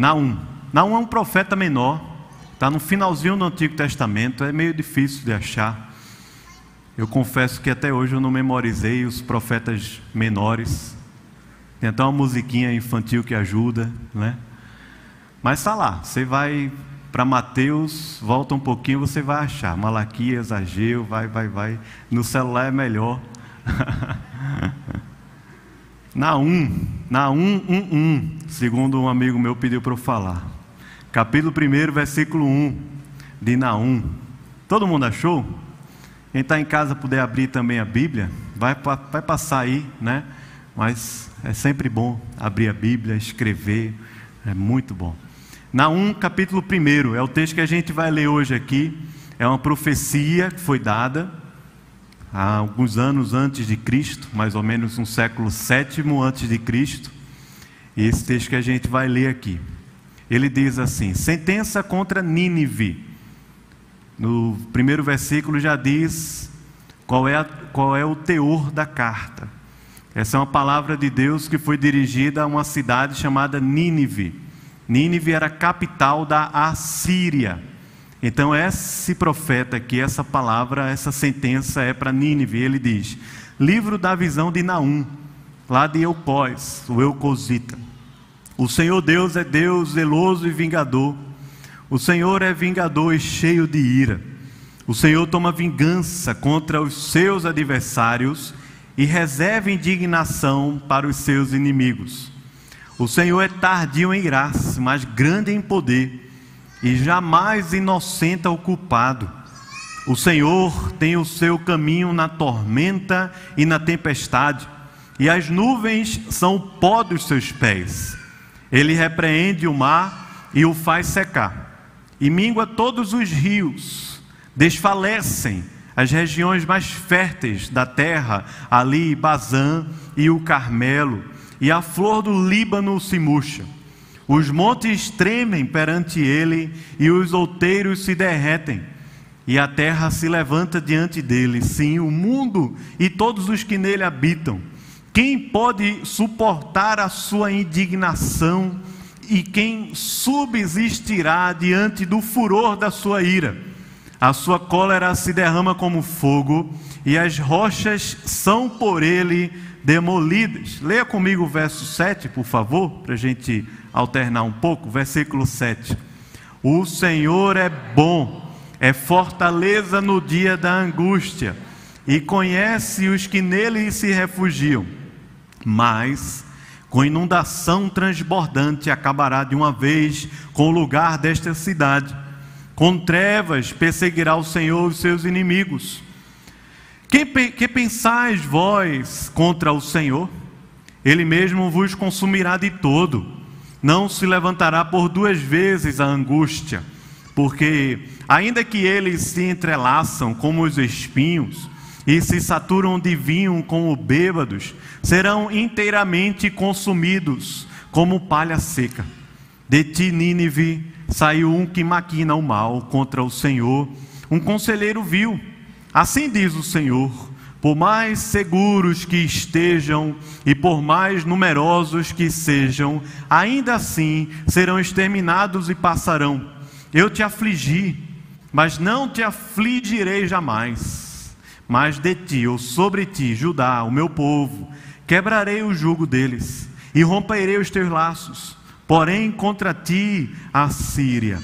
Naum. Naum é um profeta menor, está no finalzinho do Antigo Testamento, é meio difícil de achar. Eu confesso que até hoje eu não memorizei os profetas menores. Tem até uma musiquinha infantil que ajuda, né? Mas está lá, você vai para Mateus, volta um pouquinho, você vai achar. Malaquias, Ageu, vai, vai, vai. No celular é melhor. Naum, Naum 1, 1, segundo um amigo meu pediu para eu falar. Capítulo 1, versículo 1 de Naum. Todo mundo achou? Quem está em casa puder abrir também a Bíblia, vai, vai passar aí, né? Mas é sempre bom abrir a Bíblia, escrever, é muito bom. Naum, capítulo 1, é o texto que a gente vai ler hoje aqui. É uma profecia que foi dada há alguns anos antes de Cristo, mais ou menos um século sétimo antes de Cristo. E esse texto que a gente vai ler aqui. Ele diz assim: sentença contra Nínive. No primeiro versículo já diz qual é, a, qual é o teor da carta. Essa é uma palavra de Deus que foi dirigida a uma cidade chamada Nínive. Nínive era a capital da Assíria. Então, esse profeta aqui, essa palavra, essa sentença é para Nínive. Ele diz: Livro da visão de Naum, lá de Eupós, o Eucosita. O Senhor Deus é Deus zeloso e vingador. O Senhor é vingador e cheio de ira. O Senhor toma vingança contra os seus adversários e reserva indignação para os seus inimigos. O Senhor é tardio em graça, mas grande em poder e jamais inocenta o culpado. O Senhor tem o seu caminho na tormenta e na tempestade, e as nuvens são o pó dos seus pés. Ele repreende o mar e o faz secar, e mingua todos os rios, desfalecem as regiões mais férteis da terra, ali Bazã e o Carmelo, e a flor do Líbano se murcha. Os montes tremem perante ele e os outeiros se derretem. E a terra se levanta diante dele, sim, o mundo e todos os que nele habitam. Quem pode suportar a sua indignação e quem subsistirá diante do furor da sua ira? A sua cólera se derrama como fogo e as rochas são por ele demolidas. Leia comigo o verso 7, por favor, para a gente alternar um pouco. Versículo 7. O Senhor é bom, é fortaleza no dia da angústia, e conhece os que nele se refugiam. Mas, com inundação transbordante, acabará de uma vez com o lugar desta cidade. Com trevas perseguirá o Senhor os seus inimigos que, que pensais vós contra o Senhor? Ele mesmo vos consumirá de todo. Não se levantará por duas vezes a angústia, porque, ainda que eles se entrelaçam como os espinhos e se saturam de vinho como bêbados, serão inteiramente consumidos como palha seca. De ti, Nínive, saiu um que maquina o mal contra o Senhor, um conselheiro vil Assim diz o Senhor: por mais seguros que estejam e por mais numerosos que sejam, ainda assim serão exterminados e passarão. Eu te afligi, mas não te afligirei jamais. Mas de ti, ou sobre ti, Judá, o meu povo, quebrarei o jugo deles e romperei os teus laços. Porém, contra ti, a Síria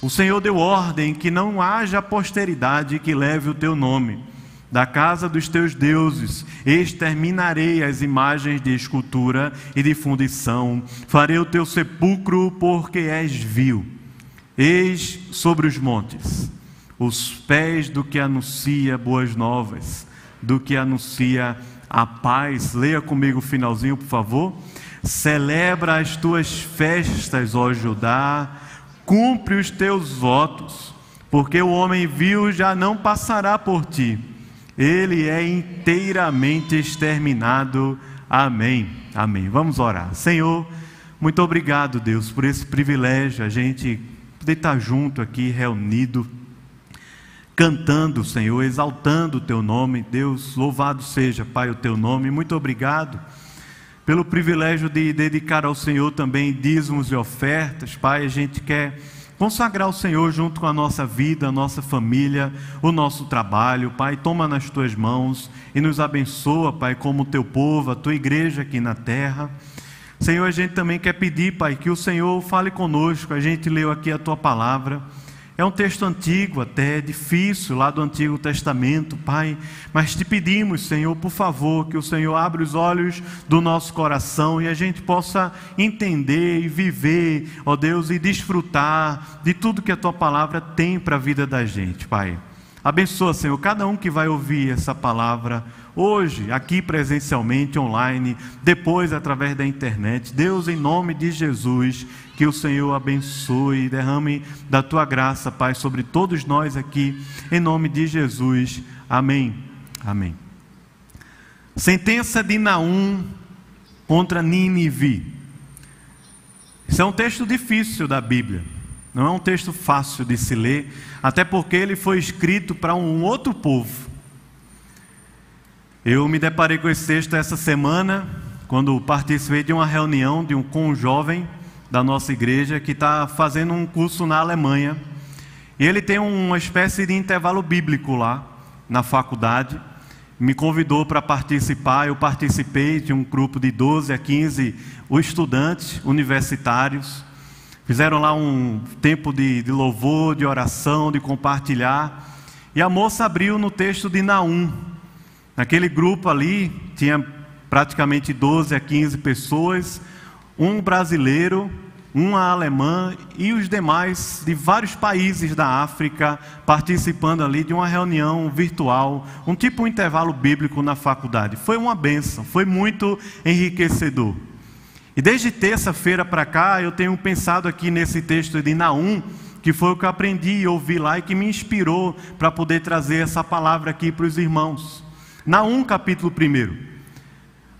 o Senhor deu ordem que não haja posteridade que leve o teu nome. Da casa dos teus deuses exterminarei as imagens de escultura e de fundição. Farei o teu sepulcro porque és vil. Eis sobre os montes os pés do que anuncia boas novas, do que anuncia a paz. Leia comigo o finalzinho, por favor. Celebra as tuas festas, ó Judá cumpre os teus votos, porque o homem vil já não passará por ti, ele é inteiramente exterminado. Amém. Amém. Vamos orar. Senhor, muito obrigado, Deus, por esse privilégio, a gente poder estar junto aqui, reunido, cantando, Senhor, exaltando o teu nome. Deus, louvado seja, Pai, o teu nome. Muito obrigado pelo privilégio de dedicar ao Senhor também dízimos e ofertas. Pai, a gente quer consagrar o Senhor junto com a nossa vida, a nossa família, o nosso trabalho. Pai, toma nas tuas mãos e nos abençoa, Pai, como teu povo, a tua igreja aqui na terra. Senhor, a gente também quer pedir, Pai, que o Senhor fale conosco. A gente leu aqui a tua palavra. É um texto antigo, até difícil, lá do Antigo Testamento, Pai. Mas te pedimos, Senhor, por favor, que o Senhor abra os olhos do nosso coração e a gente possa entender e viver, ó Deus, e desfrutar de tudo que a tua palavra tem para a vida da gente, Pai. Abençoa, Senhor, cada um que vai ouvir essa palavra hoje, aqui presencialmente, online, depois através da internet. Deus, em nome de Jesus, que o Senhor abençoe e derrame da tua graça, Pai, sobre todos nós aqui, em nome de Jesus. Amém. Amém. Sentença de Naum contra Nínive. Isso é um texto difícil da Bíblia. Não é um texto fácil de se ler, até porque ele foi escrito para um outro povo. Eu me deparei com esse texto essa semana, quando participei de uma reunião de um, com um jovem da nossa igreja que está fazendo um curso na Alemanha. E ele tem uma espécie de intervalo bíblico lá na faculdade. Me convidou para participar, eu participei de um grupo de 12 a 15 estudantes universitários. Fizeram lá um tempo de, de louvor, de oração, de compartilhar. E a moça abriu no texto de Naum, Naquele grupo ali tinha praticamente 12 a 15 pessoas, um brasileiro, uma alemã e os demais de vários países da África participando ali de uma reunião virtual, um tipo de intervalo bíblico na faculdade. Foi uma benção, foi muito enriquecedor. E desde terça-feira para cá eu tenho pensado aqui nesse texto de Naum, que foi o que eu aprendi e ouvi lá e que me inspirou para poder trazer essa palavra aqui para os irmãos. Naum capítulo 1.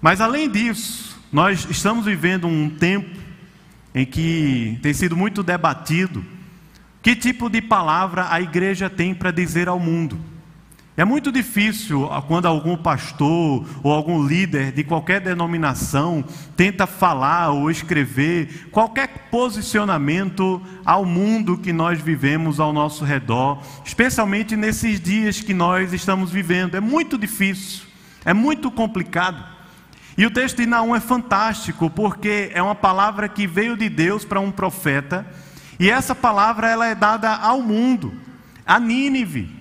Mas além disso, nós estamos vivendo um tempo em que tem sido muito debatido que tipo de palavra a igreja tem para dizer ao mundo. É muito difícil ah, quando algum pastor ou algum líder de qualquer denominação tenta falar ou escrever qualquer posicionamento ao mundo que nós vivemos ao nosso redor, especialmente nesses dias que nós estamos vivendo. É muito difícil, é muito complicado. E o texto de Naum é fantástico, porque é uma palavra que veio de Deus para um profeta, e essa palavra ela é dada ao mundo, a Nínive.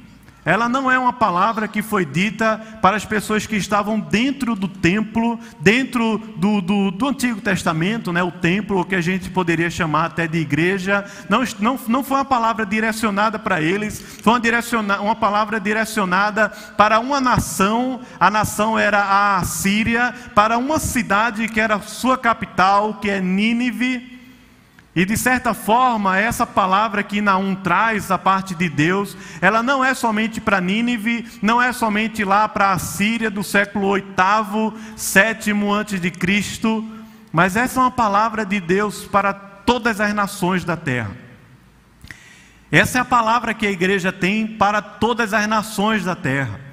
Ela não é uma palavra que foi dita para as pessoas que estavam dentro do templo, dentro do, do, do Antigo Testamento, né, o templo, o que a gente poderia chamar até de igreja. Não, não, não foi uma palavra direcionada para eles, foi uma, direciona, uma palavra direcionada para uma nação. A nação era a Síria, para uma cidade que era sua capital, que é Nínive. E de certa forma, essa palavra que Naum traz da parte de Deus, ela não é somente para Nínive, não é somente lá para a Síria do século 8 sétimo antes de Cristo, mas essa é uma palavra de Deus para todas as nações da terra. Essa é a palavra que a igreja tem para todas as nações da terra.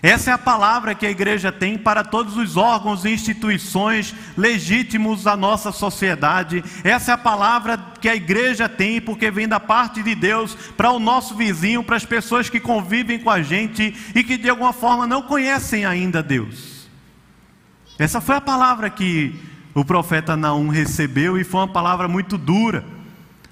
Essa é a palavra que a igreja tem para todos os órgãos e instituições legítimos da nossa sociedade. Essa é a palavra que a igreja tem, porque vem da parte de Deus para o nosso vizinho, para as pessoas que convivem com a gente e que de alguma forma não conhecem ainda Deus. Essa foi a palavra que o profeta Naum recebeu e foi uma palavra muito dura.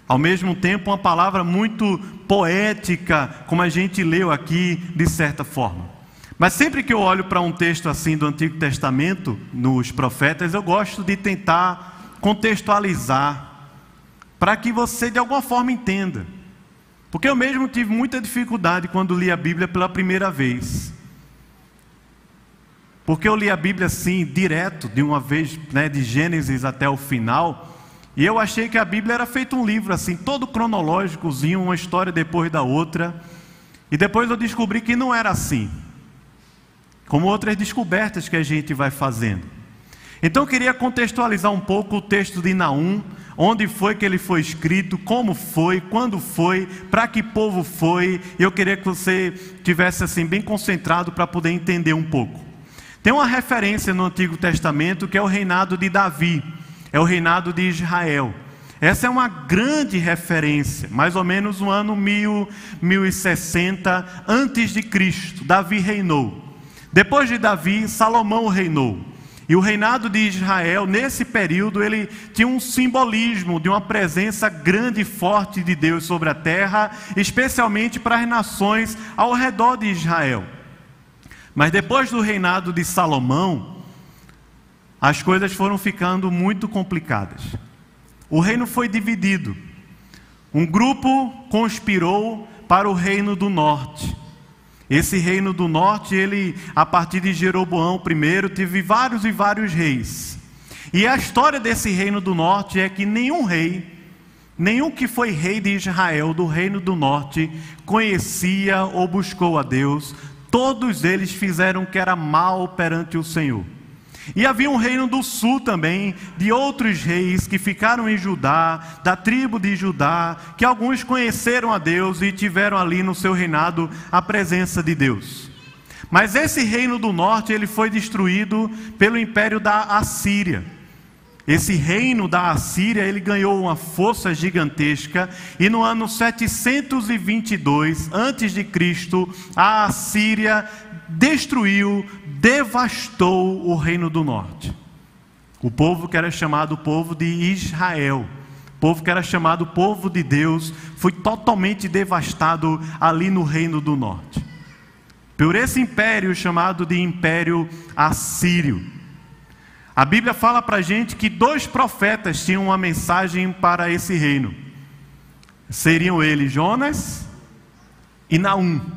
Ao mesmo tempo, uma palavra muito poética, como a gente leu aqui, de certa forma. Mas sempre que eu olho para um texto assim do Antigo Testamento, nos profetas, eu gosto de tentar contextualizar, para que você de alguma forma entenda. Porque eu mesmo tive muita dificuldade quando li a Bíblia pela primeira vez. Porque eu li a Bíblia assim, direto, de uma vez, né, de Gênesis até o final, e eu achei que a Bíblia era feito um livro assim, todo cronológicozinho, uma história depois da outra. E depois eu descobri que não era assim como outras descobertas que a gente vai fazendo. Então eu queria contextualizar um pouco o texto de Naum, onde foi que ele foi escrito, como foi, quando foi, para que povo foi. Eu queria que você tivesse assim bem concentrado para poder entender um pouco. Tem uma referência no Antigo Testamento que é o reinado de Davi, é o reinado de Israel. Essa é uma grande referência, mais ou menos no ano 1000, 1060 antes de Cristo, Davi reinou. Depois de Davi, Salomão reinou. E o reinado de Israel, nesse período, ele tinha um simbolismo de uma presença grande e forte de Deus sobre a terra, especialmente para as nações ao redor de Israel. Mas depois do reinado de Salomão, as coisas foram ficando muito complicadas. O reino foi dividido. Um grupo conspirou para o reino do norte. Esse reino do norte, ele, a partir de Jeroboão I, teve vários e vários reis. E a história desse reino do norte é que nenhum rei, nenhum que foi rei de Israel, do reino do norte, conhecia ou buscou a Deus. Todos eles fizeram o que era mal perante o Senhor. E havia um reino do sul também, de outros reis que ficaram em Judá, da tribo de Judá, que alguns conheceram a Deus e tiveram ali no seu reinado a presença de Deus. Mas esse reino do norte, ele foi destruído pelo império da Assíria. Esse reino da Assíria, ele ganhou uma força gigantesca e no ano 722 antes de Cristo, a Assíria destruiu, devastou o reino do norte. O povo que era chamado povo de Israel, povo que era chamado povo de Deus, foi totalmente devastado ali no reino do norte. Por esse império chamado de Império Assírio. A Bíblia fala para a gente que dois profetas tinham uma mensagem para esse reino. Seriam eles Jonas e Naum.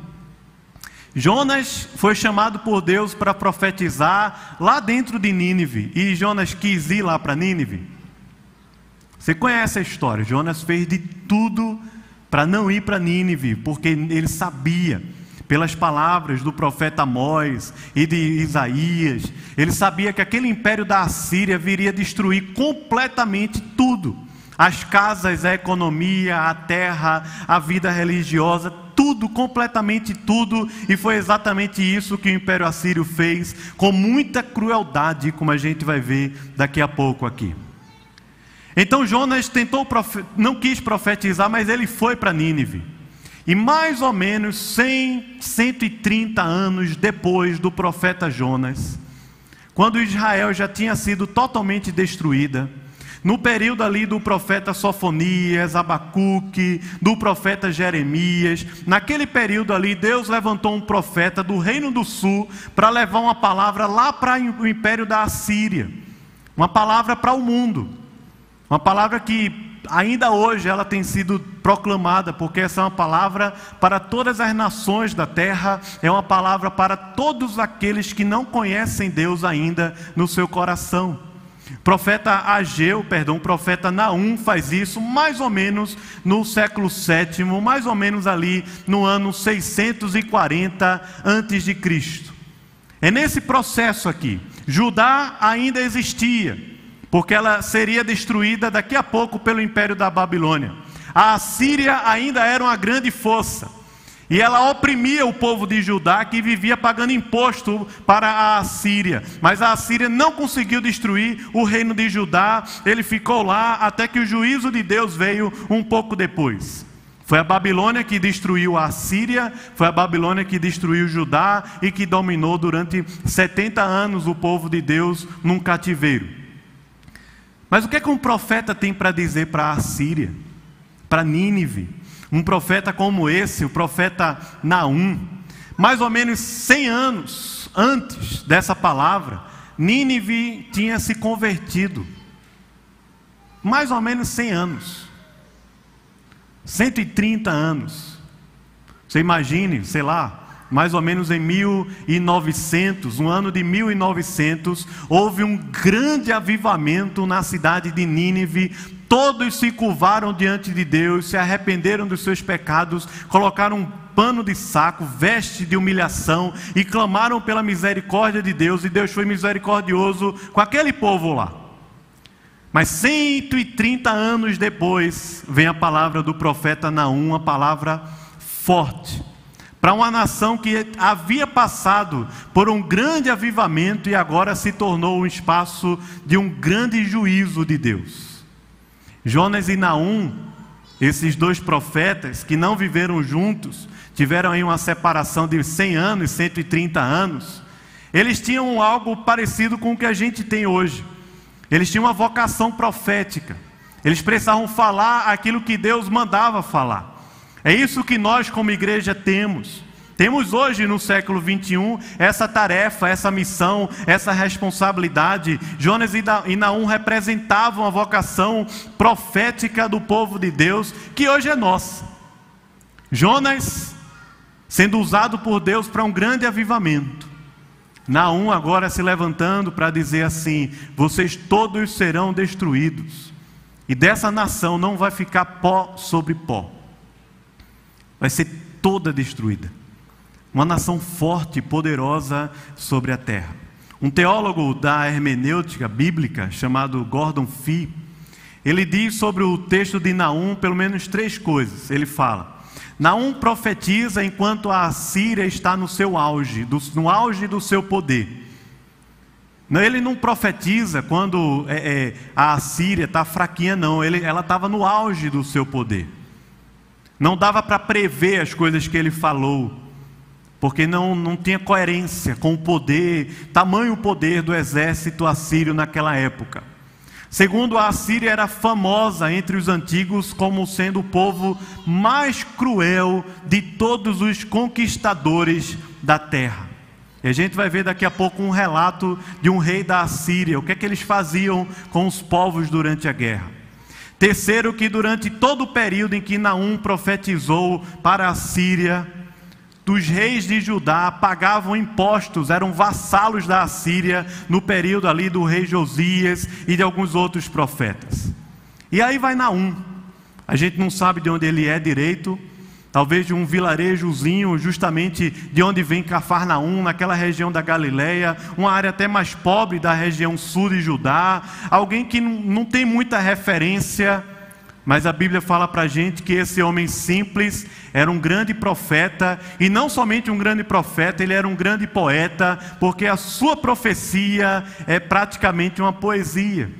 Jonas foi chamado por Deus para profetizar lá dentro de Nínive, e Jonas quis ir lá para Nínive. Você conhece a história? Jonas fez de tudo para não ir para Nínive, porque ele sabia, pelas palavras do profeta Amós e de Isaías, ele sabia que aquele império da Assíria viria destruir completamente tudo as casas, a economia, a terra, a vida religiosa, tudo, completamente tudo, e foi exatamente isso que o Império Assírio fez, com muita crueldade, como a gente vai ver daqui a pouco aqui. Então Jonas tentou, não quis profetizar, mas ele foi para Nínive. E mais ou menos 100, 130 anos depois do profeta Jonas, quando Israel já tinha sido totalmente destruída, no período ali do profeta Sofonias, Abacuque, do profeta Jeremias, naquele período ali, Deus levantou um profeta do Reino do Sul para levar uma palavra lá para o império da Assíria, uma palavra para o mundo, uma palavra que ainda hoje ela tem sido proclamada, porque essa é uma palavra para todas as nações da terra, é uma palavra para todos aqueles que não conhecem Deus ainda no seu coração. Profeta Ageu, perdão, profeta Naum faz isso mais ou menos no século VII, mais ou menos ali no ano 640 antes de Cristo. É nesse processo aqui. Judá ainda existia, porque ela seria destruída daqui a pouco pelo império da Babilônia. A Assíria ainda era uma grande força. E ela oprimia o povo de Judá que vivia pagando imposto para a Assíria. Mas a Assíria não conseguiu destruir o reino de Judá, ele ficou lá até que o juízo de Deus veio um pouco depois. Foi a Babilônia que destruiu a Síria, foi a Babilônia que destruiu Judá e que dominou durante 70 anos o povo de Deus num cativeiro. Mas o que é que um profeta tem para dizer para a Síria, para Nínive? Um profeta como esse, o profeta Naum, mais ou menos 100 anos antes dessa palavra, Nínive tinha se convertido. Mais ou menos 100 anos. 130 anos. Você imagine, sei lá, mais ou menos em 1900, no ano de 1900, houve um grande avivamento na cidade de Nínive Todos se curvaram diante de Deus, se arrependeram dos seus pecados, colocaram um pano de saco, veste de humilhação e clamaram pela misericórdia de Deus, e Deus foi misericordioso com aquele povo lá. Mas 130 anos depois, vem a palavra do profeta Naum, uma palavra forte, para uma nação que havia passado por um grande avivamento e agora se tornou um espaço de um grande juízo de Deus. Jonas e Naum, esses dois profetas que não viveram juntos, tiveram aí uma separação de 100 anos, 130 anos. Eles tinham algo parecido com o que a gente tem hoje. Eles tinham uma vocação profética. Eles precisavam falar aquilo que Deus mandava falar. É isso que nós, como igreja, temos. Temos hoje, no século 21, essa tarefa, essa missão, essa responsabilidade. Jonas e Naum representavam a vocação profética do povo de Deus, que hoje é nossa. Jonas sendo usado por Deus para um grande avivamento. Naum agora se levantando para dizer assim: vocês todos serão destruídos, e dessa nação não vai ficar pó sobre pó vai ser toda destruída. Uma nação forte e poderosa sobre a terra. Um teólogo da hermenêutica bíblica chamado Gordon Fee, ele diz sobre o texto de Naum pelo menos três coisas. Ele fala: Naum profetiza enquanto a Síria está no seu auge, no auge do seu poder. Ele não profetiza quando é, é, a Síria está fraquinha, não. Ele, ela estava no auge do seu poder. Não dava para prever as coisas que ele falou, porque não, não tinha coerência com o poder, tamanho poder do exército assírio naquela época. Segundo, a Assíria era famosa entre os antigos como sendo o povo mais cruel de todos os conquistadores da terra. E a gente vai ver daqui a pouco um relato de um rei da Assíria, o que é que eles faziam com os povos durante a guerra. Terceiro, que durante todo o período em que Naum profetizou para a Síria, dos reis de Judá pagavam impostos, eram vassalos da Assíria no período ali do rei Josias e de alguns outros profetas. E aí vai Naum. A gente não sabe de onde ele é direito, talvez de um vilarejozinho, justamente de onde vem Cafarnaum, naquela região da Galileia, uma área até mais pobre da região sul de Judá, alguém que não tem muita referência, mas a Bíblia fala para a gente que esse homem simples era um grande profeta, e não somente um grande profeta, ele era um grande poeta, porque a sua profecia é praticamente uma poesia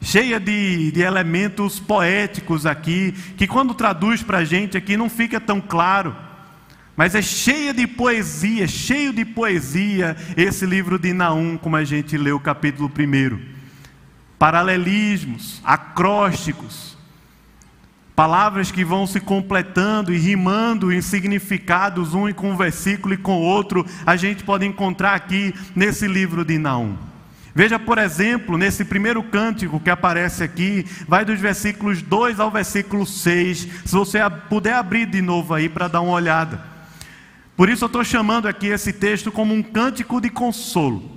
cheia de, de elementos poéticos aqui, que quando traduz para a gente aqui não fica tão claro, mas é cheia de poesia, cheio de poesia esse livro de Naum, como a gente leu o capítulo 1. Paralelismos, acrósticos, palavras que vão se completando e rimando em significados, um com um versículo e com outro, a gente pode encontrar aqui nesse livro de Naum. Veja, por exemplo, nesse primeiro cântico que aparece aqui, vai dos versículos 2 ao versículo 6. Se você puder abrir de novo aí para dar uma olhada. Por isso eu estou chamando aqui esse texto como um cântico de consolo.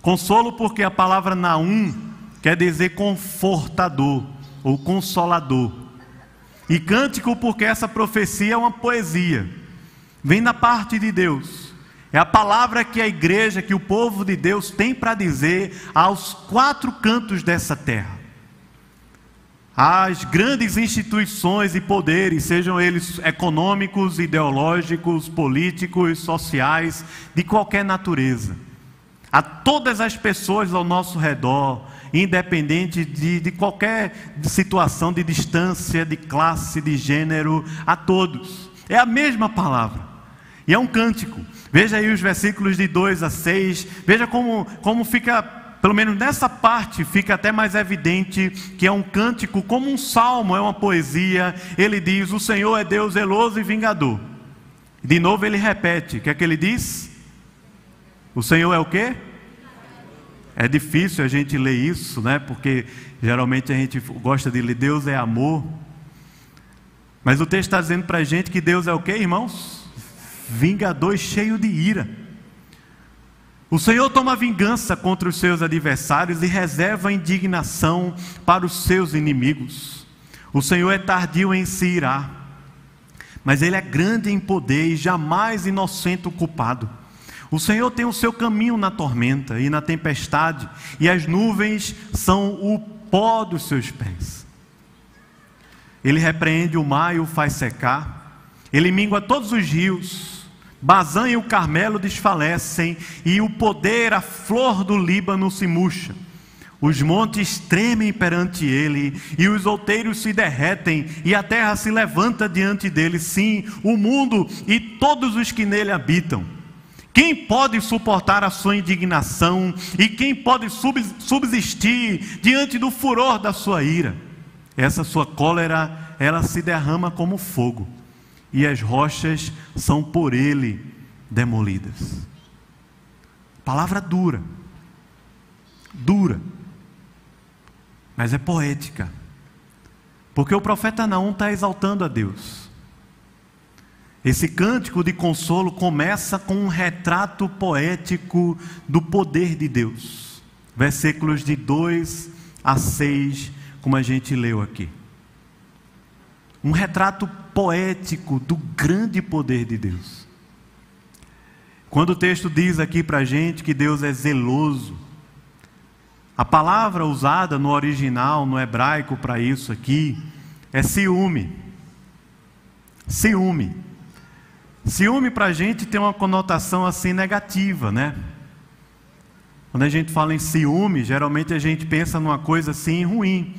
Consolo porque a palavra Naum quer dizer confortador ou consolador. E cântico porque essa profecia é uma poesia. Vem da parte de Deus é a palavra que a igreja, que o povo de Deus tem para dizer aos quatro cantos dessa terra. As grandes instituições e poderes, sejam eles econômicos, ideológicos, políticos, sociais, de qualquer natureza. A todas as pessoas ao nosso redor, independente de, de qualquer situação de distância, de classe, de gênero, a todos. É a mesma palavra. E é um cântico. Veja aí os versículos de 2 a 6. Veja como, como fica, pelo menos nessa parte, fica até mais evidente que é um cântico, como um salmo, é uma poesia. Ele diz: O Senhor é Deus zeloso e vingador. De novo ele repete: o que é que ele diz? O Senhor é o quê? É difícil a gente ler isso, né? Porque geralmente a gente gosta de ler Deus é amor. Mas o texto está dizendo para a gente que Deus é o quê, irmãos? vingador cheio de ira. O Senhor toma vingança contra os seus adversários e reserva indignação para os seus inimigos. O Senhor é tardio em se irar, mas Ele é grande em poder e jamais inocente o culpado. O Senhor tem o seu caminho na tormenta e na tempestade, e as nuvens são o pó dos seus pés. Ele repreende o mar e o faz secar, Ele mingua todos os rios, Bazã e o Carmelo desfalecem, e o poder, a flor do Líbano se murcha. Os montes tremem perante ele, e os outeiros se derretem, e a terra se levanta diante dele, sim, o mundo e todos os que nele habitam. Quem pode suportar a sua indignação, e quem pode subsistir diante do furor da sua ira? Essa sua cólera, ela se derrama como fogo, e as rochas são por ele demolidas. Palavra dura, dura mas é poética. Porque o profeta Naum está exaltando a Deus. Esse cântico de consolo começa com um retrato poético do poder de Deus. Versículos de 2 a 6, como a gente leu aqui. Um retrato poético do grande poder de Deus. Quando o texto diz aqui para a gente que Deus é zeloso, a palavra usada no original, no hebraico, para isso aqui, é ciúme. Ciúme. Ciúme para a gente tem uma conotação assim negativa, né? Quando a gente fala em ciúme, geralmente a gente pensa numa coisa assim ruim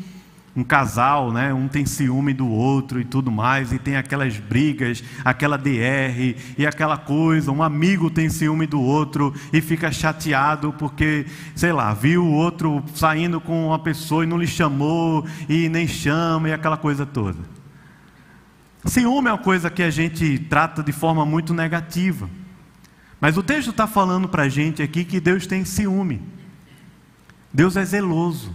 um casal, né? Um tem ciúme do outro e tudo mais, e tem aquelas brigas, aquela DR e aquela coisa. Um amigo tem ciúme do outro e fica chateado porque, sei lá, viu o outro saindo com uma pessoa e não lhe chamou e nem chama e aquela coisa toda. Ciúme é uma coisa que a gente trata de forma muito negativa. Mas o texto está falando para a gente aqui que Deus tem ciúme. Deus é zeloso.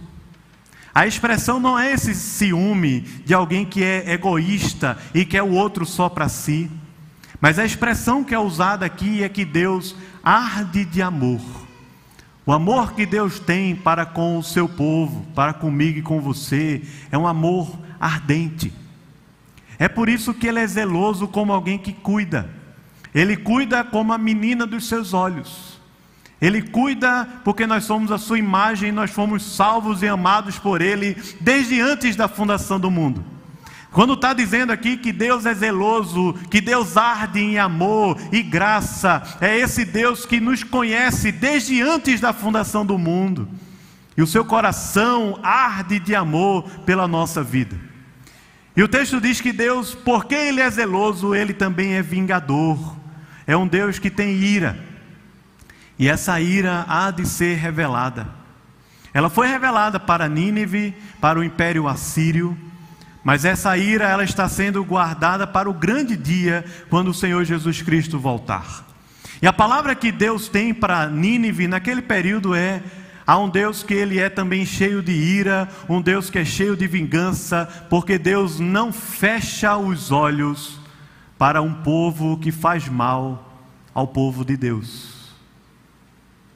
A expressão não é esse ciúme de alguém que é egoísta e quer o outro só para si. Mas a expressão que é usada aqui é que Deus arde de amor. O amor que Deus tem para com o seu povo, para comigo e com você, é um amor ardente. É por isso que ele é zeloso como alguém que cuida. Ele cuida como a menina dos seus olhos. Ele cuida porque nós somos a sua imagem, nós fomos salvos e amados por Ele desde antes da fundação do mundo. Quando está dizendo aqui que Deus é zeloso, que Deus arde em amor e graça, é esse Deus que nos conhece desde antes da fundação do mundo. E o seu coração arde de amor pela nossa vida. E o texto diz que Deus, porque Ele é zeloso, Ele também é vingador. É um Deus que tem ira. E essa ira há de ser revelada. Ela foi revelada para Nínive, para o império assírio, mas essa ira ela está sendo guardada para o grande dia quando o Senhor Jesus Cristo voltar. E a palavra que Deus tem para Nínive naquele período é Há um Deus que ele é também cheio de ira, um Deus que é cheio de vingança, porque Deus não fecha os olhos para um povo que faz mal ao povo de Deus.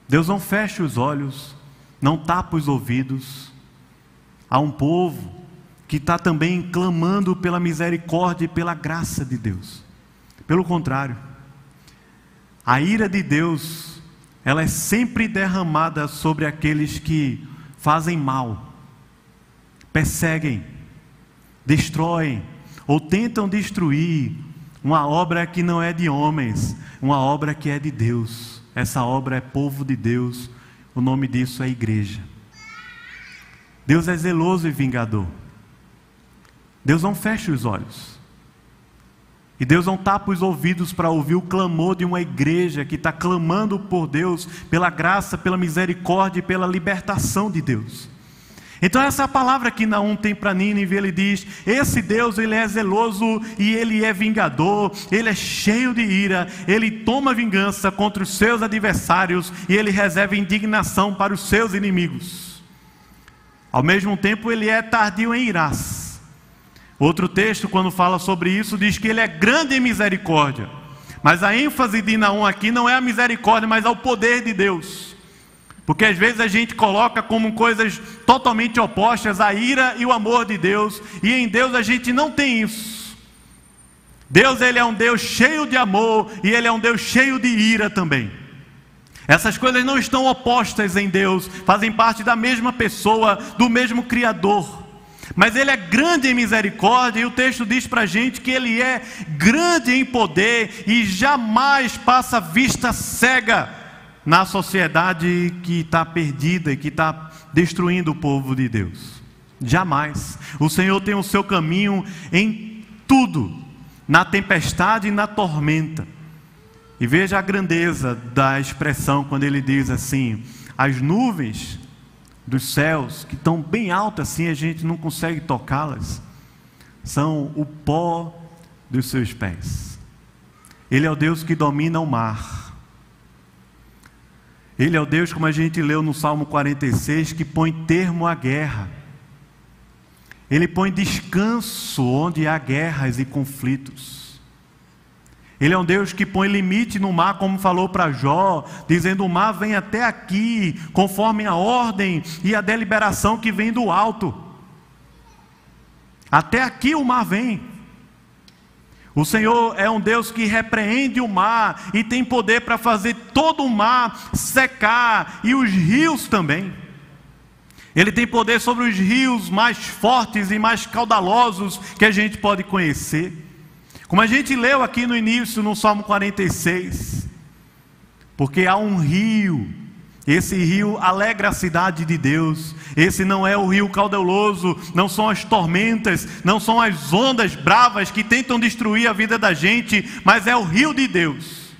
Deus não fecha os olhos, não tapa os ouvidos. Há um povo que está também clamando pela misericórdia e pela graça de Deus. Pelo contrário, a ira de Deus, ela é sempre derramada sobre aqueles que fazem mal, perseguem, destroem ou tentam destruir uma obra que não é de homens, uma obra que é de Deus. Essa obra é povo de Deus, o nome disso é igreja. Deus é zeloso e vingador. Deus não fecha os olhos. E Deus não tapa os ouvidos para ouvir o clamor de uma igreja que está clamando por Deus, pela graça, pela misericórdia e pela libertação de Deus. Então essa é palavra que Naum tem para Nínive, ele diz: esse Deus ele é zeloso e ele é vingador, ele é cheio de ira, ele toma vingança contra os seus adversários e ele reserva indignação para os seus inimigos. Ao mesmo tempo ele é tardio em irás. Outro texto quando fala sobre isso diz que ele é grande em misericórdia. Mas a ênfase de Naum aqui não é a misericórdia, mas ao poder de Deus. Porque às vezes a gente coloca como coisas totalmente opostas a ira e o amor de Deus, e em Deus a gente não tem isso. Deus ele é um Deus cheio de amor e ele é um Deus cheio de ira também. Essas coisas não estão opostas em Deus, fazem parte da mesma pessoa, do mesmo Criador. Mas ele é grande em misericórdia, e o texto diz para a gente que ele é grande em poder e jamais passa vista cega na sociedade que está perdida e que está destruindo o povo de Deus. Jamais. O Senhor tem o seu caminho em tudo, na tempestade e na tormenta. E veja a grandeza da expressão quando ele diz assim: as nuvens dos céus, que estão bem altas assim, a gente não consegue tocá-las, são o pó dos seus pés. Ele é o Deus que domina o mar. Ele é o Deus, como a gente leu no Salmo 46, que põe termo à guerra. Ele põe descanso onde há guerras e conflitos. Ele é um Deus que põe limite no mar, como falou para Jó, dizendo: o mar vem até aqui, conforme a ordem e a deliberação que vem do alto. Até aqui o mar vem. O Senhor é um Deus que repreende o mar e tem poder para fazer todo o mar secar e os rios também. Ele tem poder sobre os rios mais fortes e mais caudalosos que a gente pode conhecer. Como a gente leu aqui no início, no Salmo 46, porque há um rio, esse rio alegra a cidade de Deus, esse não é o rio caudaloso, não são as tormentas, não são as ondas bravas que tentam destruir a vida da gente, mas é o rio de Deus.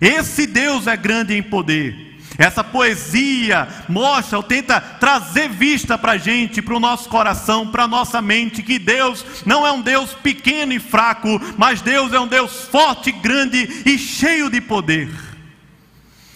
Esse Deus é grande em poder. Essa poesia mostra ou tenta trazer vista para a gente, para o nosso coração, para a nossa mente, que Deus não é um Deus pequeno e fraco, mas Deus é um Deus forte, grande e cheio de poder.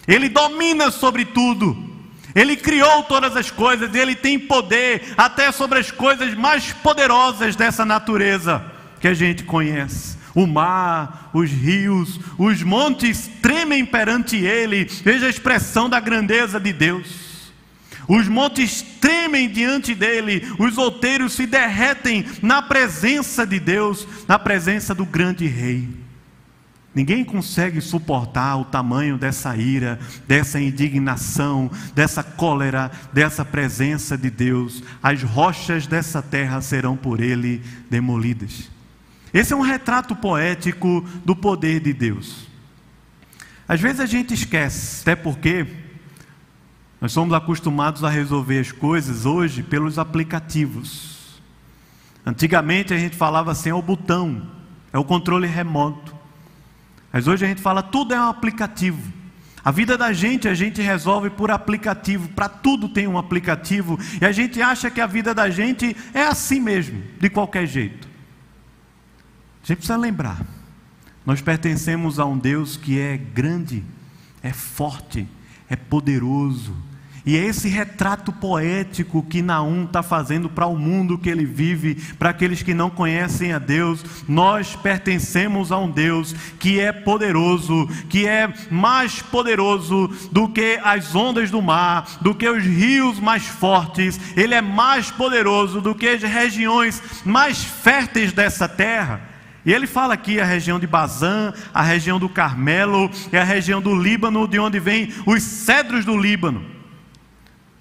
Ele domina sobre tudo. Ele criou todas as coisas, ele tem poder até sobre as coisas mais poderosas dessa natureza que a gente conhece. O mar, os rios, os montes tremem perante ele. Veja a expressão da grandeza de Deus. Os montes tremem diante dele, os outeiros se derretem na presença de Deus, na presença do grande rei. Ninguém consegue suportar o tamanho dessa ira, dessa indignação, dessa cólera, dessa presença de Deus. As rochas dessa terra serão por ele demolidas. Esse é um retrato poético do poder de Deus. Às vezes a gente esquece, até porque nós somos acostumados a resolver as coisas hoje pelos aplicativos. Antigamente a gente falava assim, é o botão, é o controle remoto. Mas hoje a gente fala tudo é um aplicativo. A vida da gente a gente resolve por aplicativo, para tudo tem um aplicativo, e a gente acha que a vida da gente é assim mesmo, de qualquer jeito. A gente precisa lembrar: nós pertencemos a um Deus que é grande, é forte, é poderoso. E é esse retrato poético que Naum está fazendo para o mundo que ele vive, para aqueles que não conhecem a Deus. Nós pertencemos a um Deus que é poderoso, que é mais poderoso do que as ondas do mar, do que os rios mais fortes. Ele é mais poderoso do que as regiões mais férteis dessa terra. E ele fala aqui a região de Bazã, a região do Carmelo e a região do Líbano, de onde vêm os cedros do Líbano.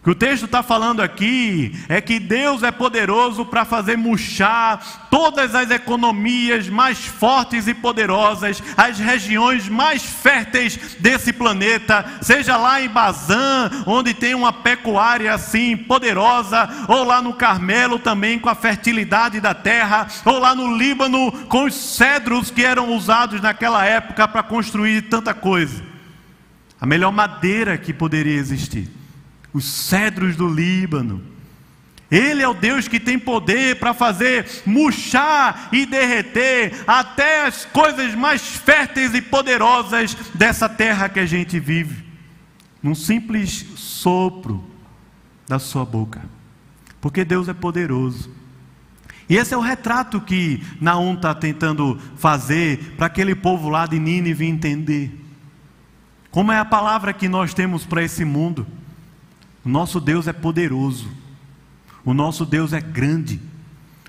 O que o texto está falando aqui é que Deus é poderoso para fazer murchar todas as economias mais fortes e poderosas, as regiões mais férteis desse planeta, seja lá em Bazã, onde tem uma pecuária assim poderosa, ou lá no Carmelo também com a fertilidade da terra, ou lá no Líbano com os cedros que eram usados naquela época para construir tanta coisa. A melhor madeira que poderia existir os cedros do Líbano. Ele é o Deus que tem poder para fazer murchar e derreter até as coisas mais férteis e poderosas dessa terra que a gente vive, num simples sopro da sua boca, porque Deus é poderoso. E esse é o retrato que Naum está tentando fazer para aquele povo lá de Nínive entender. Como é a palavra que nós temos para esse mundo? O nosso Deus é poderoso. O nosso Deus é grande.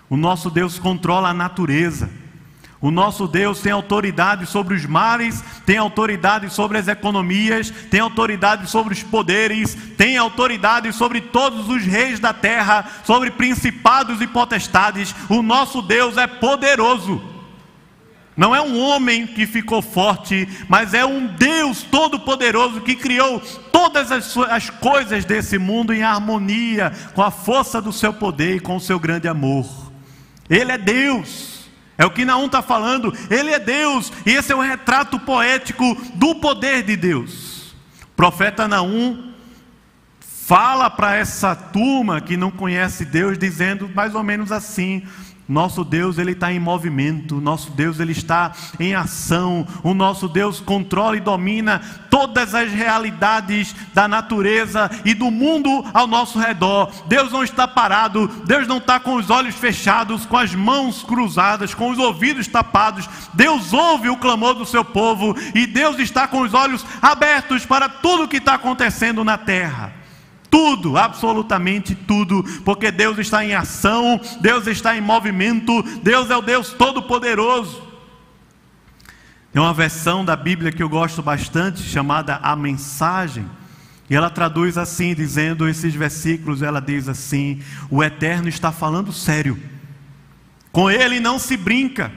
O nosso Deus controla a natureza. O nosso Deus tem autoridade sobre os mares, tem autoridade sobre as economias, tem autoridade sobre os poderes, tem autoridade sobre todos os reis da terra, sobre principados e potestades. O nosso Deus é poderoso. Não é um homem que ficou forte, mas é um Deus todo-poderoso que criou todas as, as, coisas desse mundo em harmonia com a força do seu poder e com o seu grande amor. Ele é Deus. É o que Naum está falando, ele é Deus, e esse é o retrato poético do poder de Deus. O profeta Naum fala para essa turma que não conhece Deus, dizendo mais ou menos assim: nosso Deus ele está em movimento, nosso Deus ele está em ação, o nosso Deus controla e domina todas as realidades da natureza e do mundo ao nosso redor. Deus não está parado, Deus não está com os olhos fechados, com as mãos cruzadas, com os ouvidos tapados. Deus ouve o clamor do seu povo e Deus está com os olhos abertos para tudo o que está acontecendo na terra. Tudo, absolutamente tudo, porque Deus está em ação, Deus está em movimento, Deus é o Deus Todo-Poderoso. Tem uma versão da Bíblia que eu gosto bastante, chamada A Mensagem, e ela traduz assim, dizendo esses versículos, ela diz assim: O Eterno está falando sério, com ele não se brinca,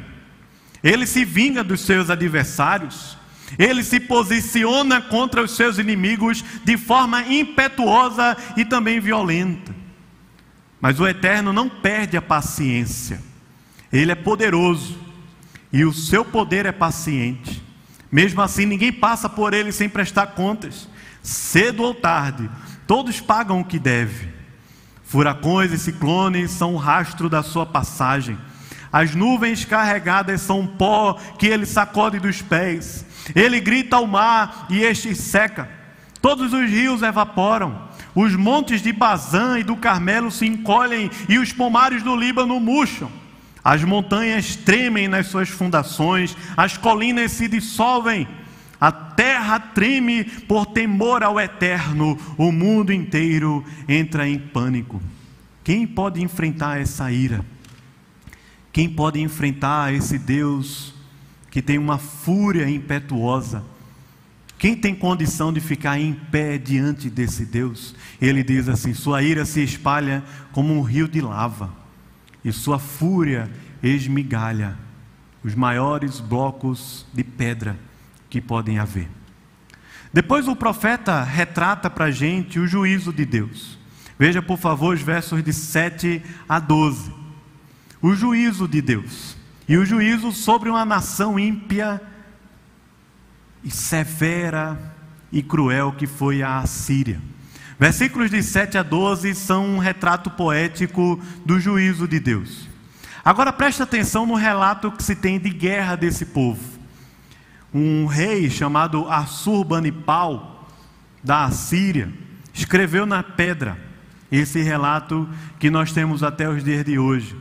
ele se vinga dos seus adversários, ele se posiciona contra os seus inimigos de forma impetuosa e também violenta. Mas o Eterno não perde a paciência. Ele é poderoso e o seu poder é paciente. Mesmo assim, ninguém passa por ele sem prestar contas. Cedo ou tarde, todos pagam o que deve. Furacões e ciclones são o rastro da sua passagem. As nuvens carregadas são pó que ele sacode dos pés. Ele grita ao mar e este seca. Todos os rios evaporam. Os montes de Bazã e do Carmelo se encolhem e os pomares do Líbano murcham. As montanhas tremem nas suas fundações, as colinas se dissolvem. A terra treme por temor ao eterno, o mundo inteiro entra em pânico. Quem pode enfrentar essa ira? Quem pode enfrentar esse Deus que tem uma fúria impetuosa. Quem tem condição de ficar em pé diante desse Deus? Ele diz assim: Sua ira se espalha como um rio de lava, e sua fúria esmigalha os maiores blocos de pedra que podem haver. Depois o profeta retrata para a gente o juízo de Deus. Veja, por favor, os versos de 7 a 12. O juízo de Deus e o juízo sobre uma nação ímpia e severa e cruel que foi a Assíria. Versículos de 7 a 12 são um retrato poético do juízo de Deus. Agora preste atenção no relato que se tem de guerra desse povo. Um rei chamado Assurbanipal, da Assíria, escreveu na pedra esse relato que nós temos até os dias de hoje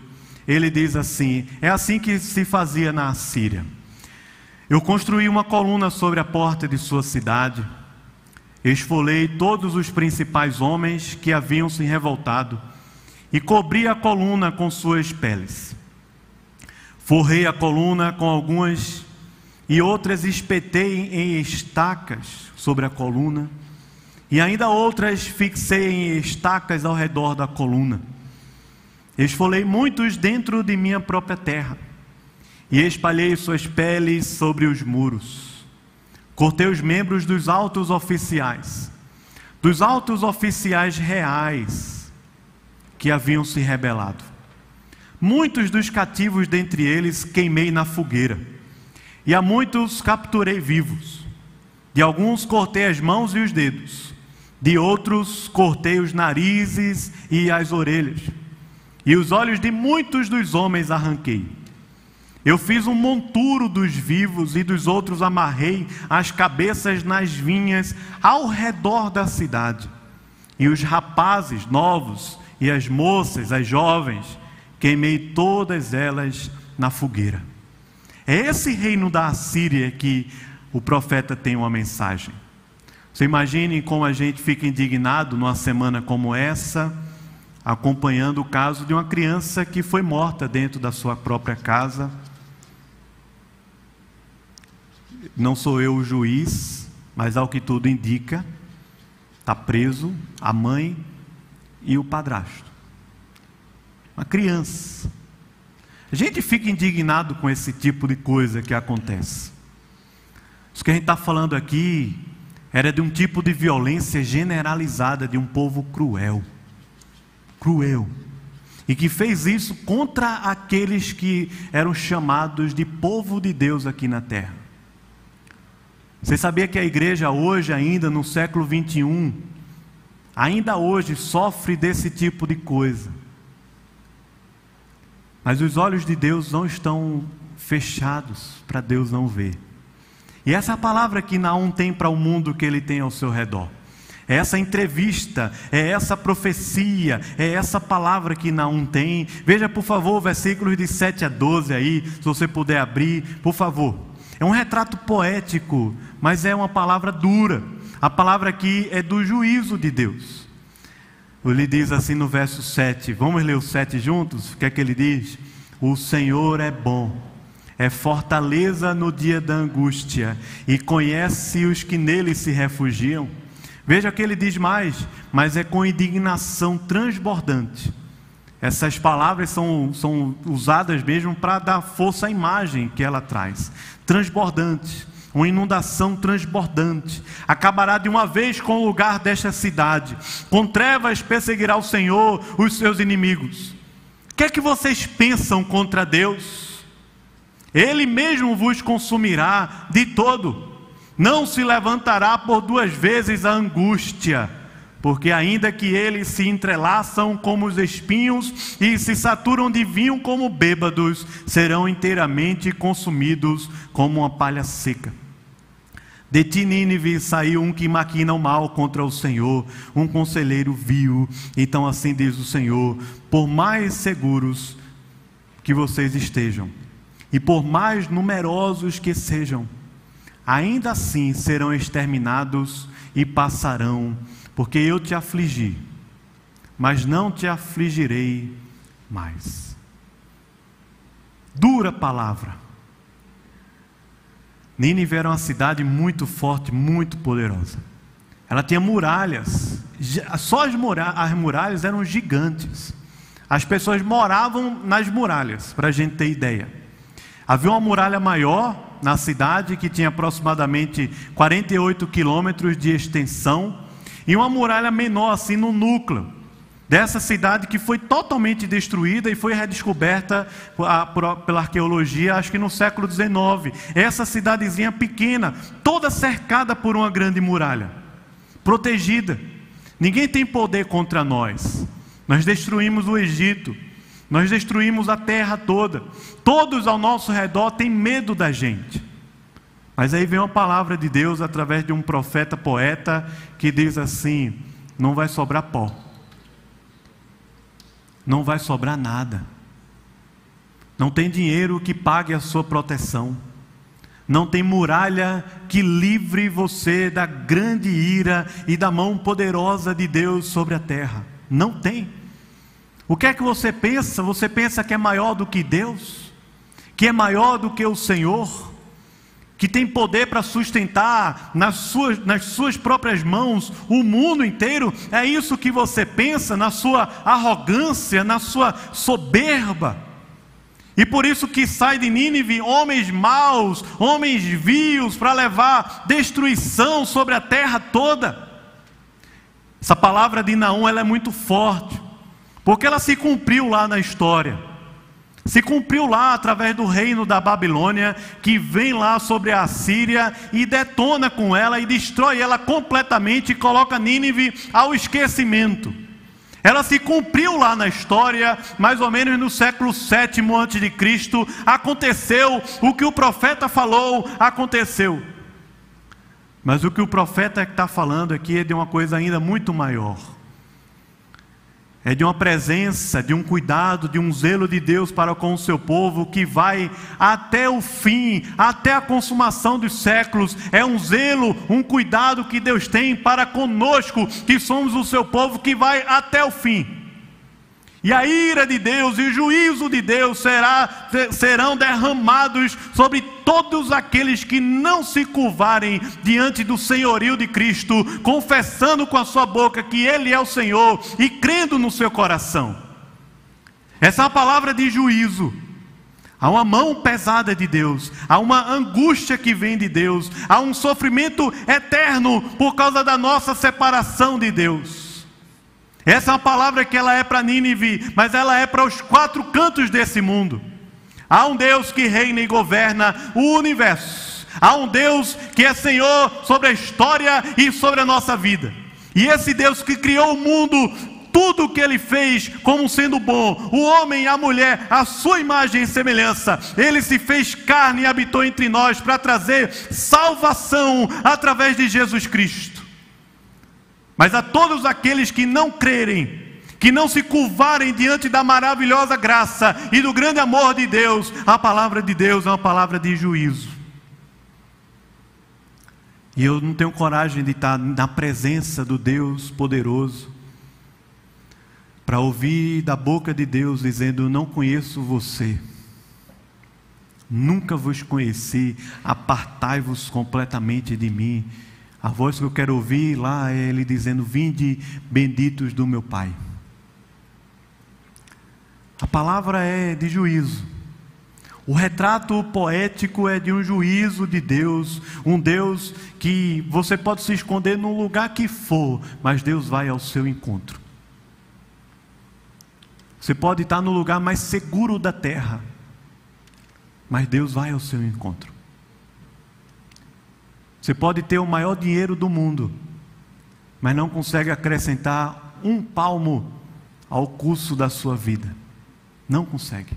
ele diz assim: É assim que se fazia na Assíria. Eu construí uma coluna sobre a porta de sua cidade, esfolei todos os principais homens que haviam se revoltado e cobri a coluna com suas peles. Forrei a coluna com algumas e outras espetei em estacas sobre a coluna, e ainda outras fixei em estacas ao redor da coluna. Esfolei muitos dentro de minha própria terra, e espalhei suas peles sobre os muros. Cortei os membros dos altos oficiais, dos altos oficiais reais que haviam se rebelado. Muitos dos cativos dentre eles queimei na fogueira, e a muitos capturei vivos. De alguns cortei as mãos e os dedos, de outros cortei os narizes e as orelhas e os olhos de muitos dos homens arranquei. Eu fiz um monturo dos vivos e dos outros amarrei as cabeças nas vinhas ao redor da cidade. E os rapazes novos e as moças, as jovens, queimei todas elas na fogueira. É esse reino da Assíria que o profeta tem uma mensagem. Você imagine como a gente fica indignado numa semana como essa acompanhando o caso de uma criança que foi morta dentro da sua própria casa. não sou eu o juiz, mas ao que tudo indica, está preso a mãe e o padrasto. Uma criança. A gente fica indignado com esse tipo de coisa que acontece. Isso que a gente está falando aqui era de um tipo de violência generalizada de um povo cruel. Cruel. E que fez isso contra aqueles que eram chamados de povo de Deus aqui na terra. Você sabia que a igreja hoje, ainda no século 21, ainda hoje sofre desse tipo de coisa? Mas os olhos de Deus não estão fechados para Deus não ver. E essa palavra que Naum tem para o mundo que ele tem ao seu redor. É essa entrevista, é essa profecia, é essa palavra que Naum tem. Veja, por favor, versículos de 7 a 12 aí, se você puder abrir, por favor. É um retrato poético, mas é uma palavra dura. A palavra aqui é do juízo de Deus. Ele diz assim no verso 7, vamos ler o 7 juntos? O que é que ele diz? O Senhor é bom, é fortaleza no dia da angústia, e conhece os que nele se refugiam. Veja que ele diz mais, mas é com indignação transbordante. Essas palavras são, são usadas mesmo para dar força à imagem que ela traz. Transbordante, uma inundação transbordante. Acabará de uma vez com o lugar desta cidade. Com trevas perseguirá o Senhor os seus inimigos. O que é que vocês pensam contra Deus? Ele mesmo vos consumirá de todo não se levantará por duas vezes a angústia, porque ainda que eles se entrelaçam como os espinhos e se saturam de vinho como bêbados, serão inteiramente consumidos como uma palha seca. De ti, Nínive, saiu um que maquina o mal contra o Senhor, um conselheiro vil. Então, assim diz o Senhor: por mais seguros que vocês estejam, e por mais numerosos que sejam, ainda assim serão exterminados e passarão, porque eu te afligi, mas não te afligirei mais. Dura palavra. Nínive era uma cidade muito forte, muito poderosa. Ela tinha muralhas, só as, as muralhas eram gigantes. As pessoas moravam nas muralhas, para a gente ter ideia. Havia uma muralha maior na cidade que tinha aproximadamente 48 quilômetros de extensão e uma muralha menor assim no núcleo dessa cidade que foi totalmente destruída e foi redescoberta pela arqueologia, acho que no século XIX. Essa cidadezinha pequena, toda cercada por uma grande muralha, protegida. Ninguém tem poder contra nós. Nós destruímos o Egito. Nós destruímos a terra toda. Todos ao nosso redor têm medo da gente. Mas aí vem uma palavra de Deus através de um profeta poeta que diz assim: não vai sobrar pó, não vai sobrar nada, não tem dinheiro que pague a sua proteção, não tem muralha que livre você da grande ira e da mão poderosa de Deus sobre a terra. Não tem. O que é que você pensa? Você pensa que é maior do que Deus? Que é maior do que o Senhor? Que tem poder para sustentar nas suas, nas suas próprias mãos o mundo inteiro? É isso que você pensa na sua arrogância, na sua soberba? E por isso que sai de Nínive homens maus, homens vios, para levar destruição sobre a terra toda. Essa palavra de Naum ela é muito forte. Porque ela se cumpriu lá na história. Se cumpriu lá através do reino da Babilônia, que vem lá sobre a Síria e detona com ela e destrói ela completamente e coloca Nínive ao esquecimento. Ela se cumpriu lá na história, mais ou menos no século VII antes de Cristo, aconteceu o que o profeta falou, aconteceu. Mas o que o profeta está falando aqui é de uma coisa ainda muito maior é de uma presença, de um cuidado, de um zelo de Deus para com o seu povo que vai até o fim, até a consumação dos séculos. É um zelo, um cuidado que Deus tem para conosco, que somos o seu povo, que vai até o fim. E a ira de Deus e o juízo de Deus será, serão derramados sobre todos aqueles que não se curvarem diante do senhorio de Cristo, confessando com a sua boca que Ele é o Senhor e crendo no seu coração. Essa é a palavra de juízo. Há uma mão pesada de Deus, há uma angústia que vem de Deus, há um sofrimento eterno por causa da nossa separação de Deus. Essa é uma palavra que ela é para Nínive, mas ela é para os quatro cantos desse mundo. Há um Deus que reina e governa o universo. Há um Deus que é Senhor sobre a história e sobre a nossa vida. E esse Deus que criou o mundo tudo o que ele fez como sendo bom, o homem e a mulher, a sua imagem e semelhança, ele se fez carne e habitou entre nós para trazer salvação através de Jesus Cristo. Mas a todos aqueles que não crerem, que não se curvarem diante da maravilhosa graça e do grande amor de Deus, a palavra de Deus é uma palavra de juízo. E eu não tenho coragem de estar na presença do Deus poderoso, para ouvir da boca de Deus dizendo: Não conheço você, nunca vos conheci, apartai-vos completamente de mim. A voz que eu quero ouvir lá é Ele dizendo: Vinde, benditos do meu Pai. A palavra é de juízo. O retrato poético é de um juízo de Deus, um Deus que você pode se esconder no lugar que for, mas Deus vai ao seu encontro. Você pode estar no lugar mais seguro da terra, mas Deus vai ao seu encontro. Você pode ter o maior dinheiro do mundo, mas não consegue acrescentar um palmo ao curso da sua vida. Não consegue.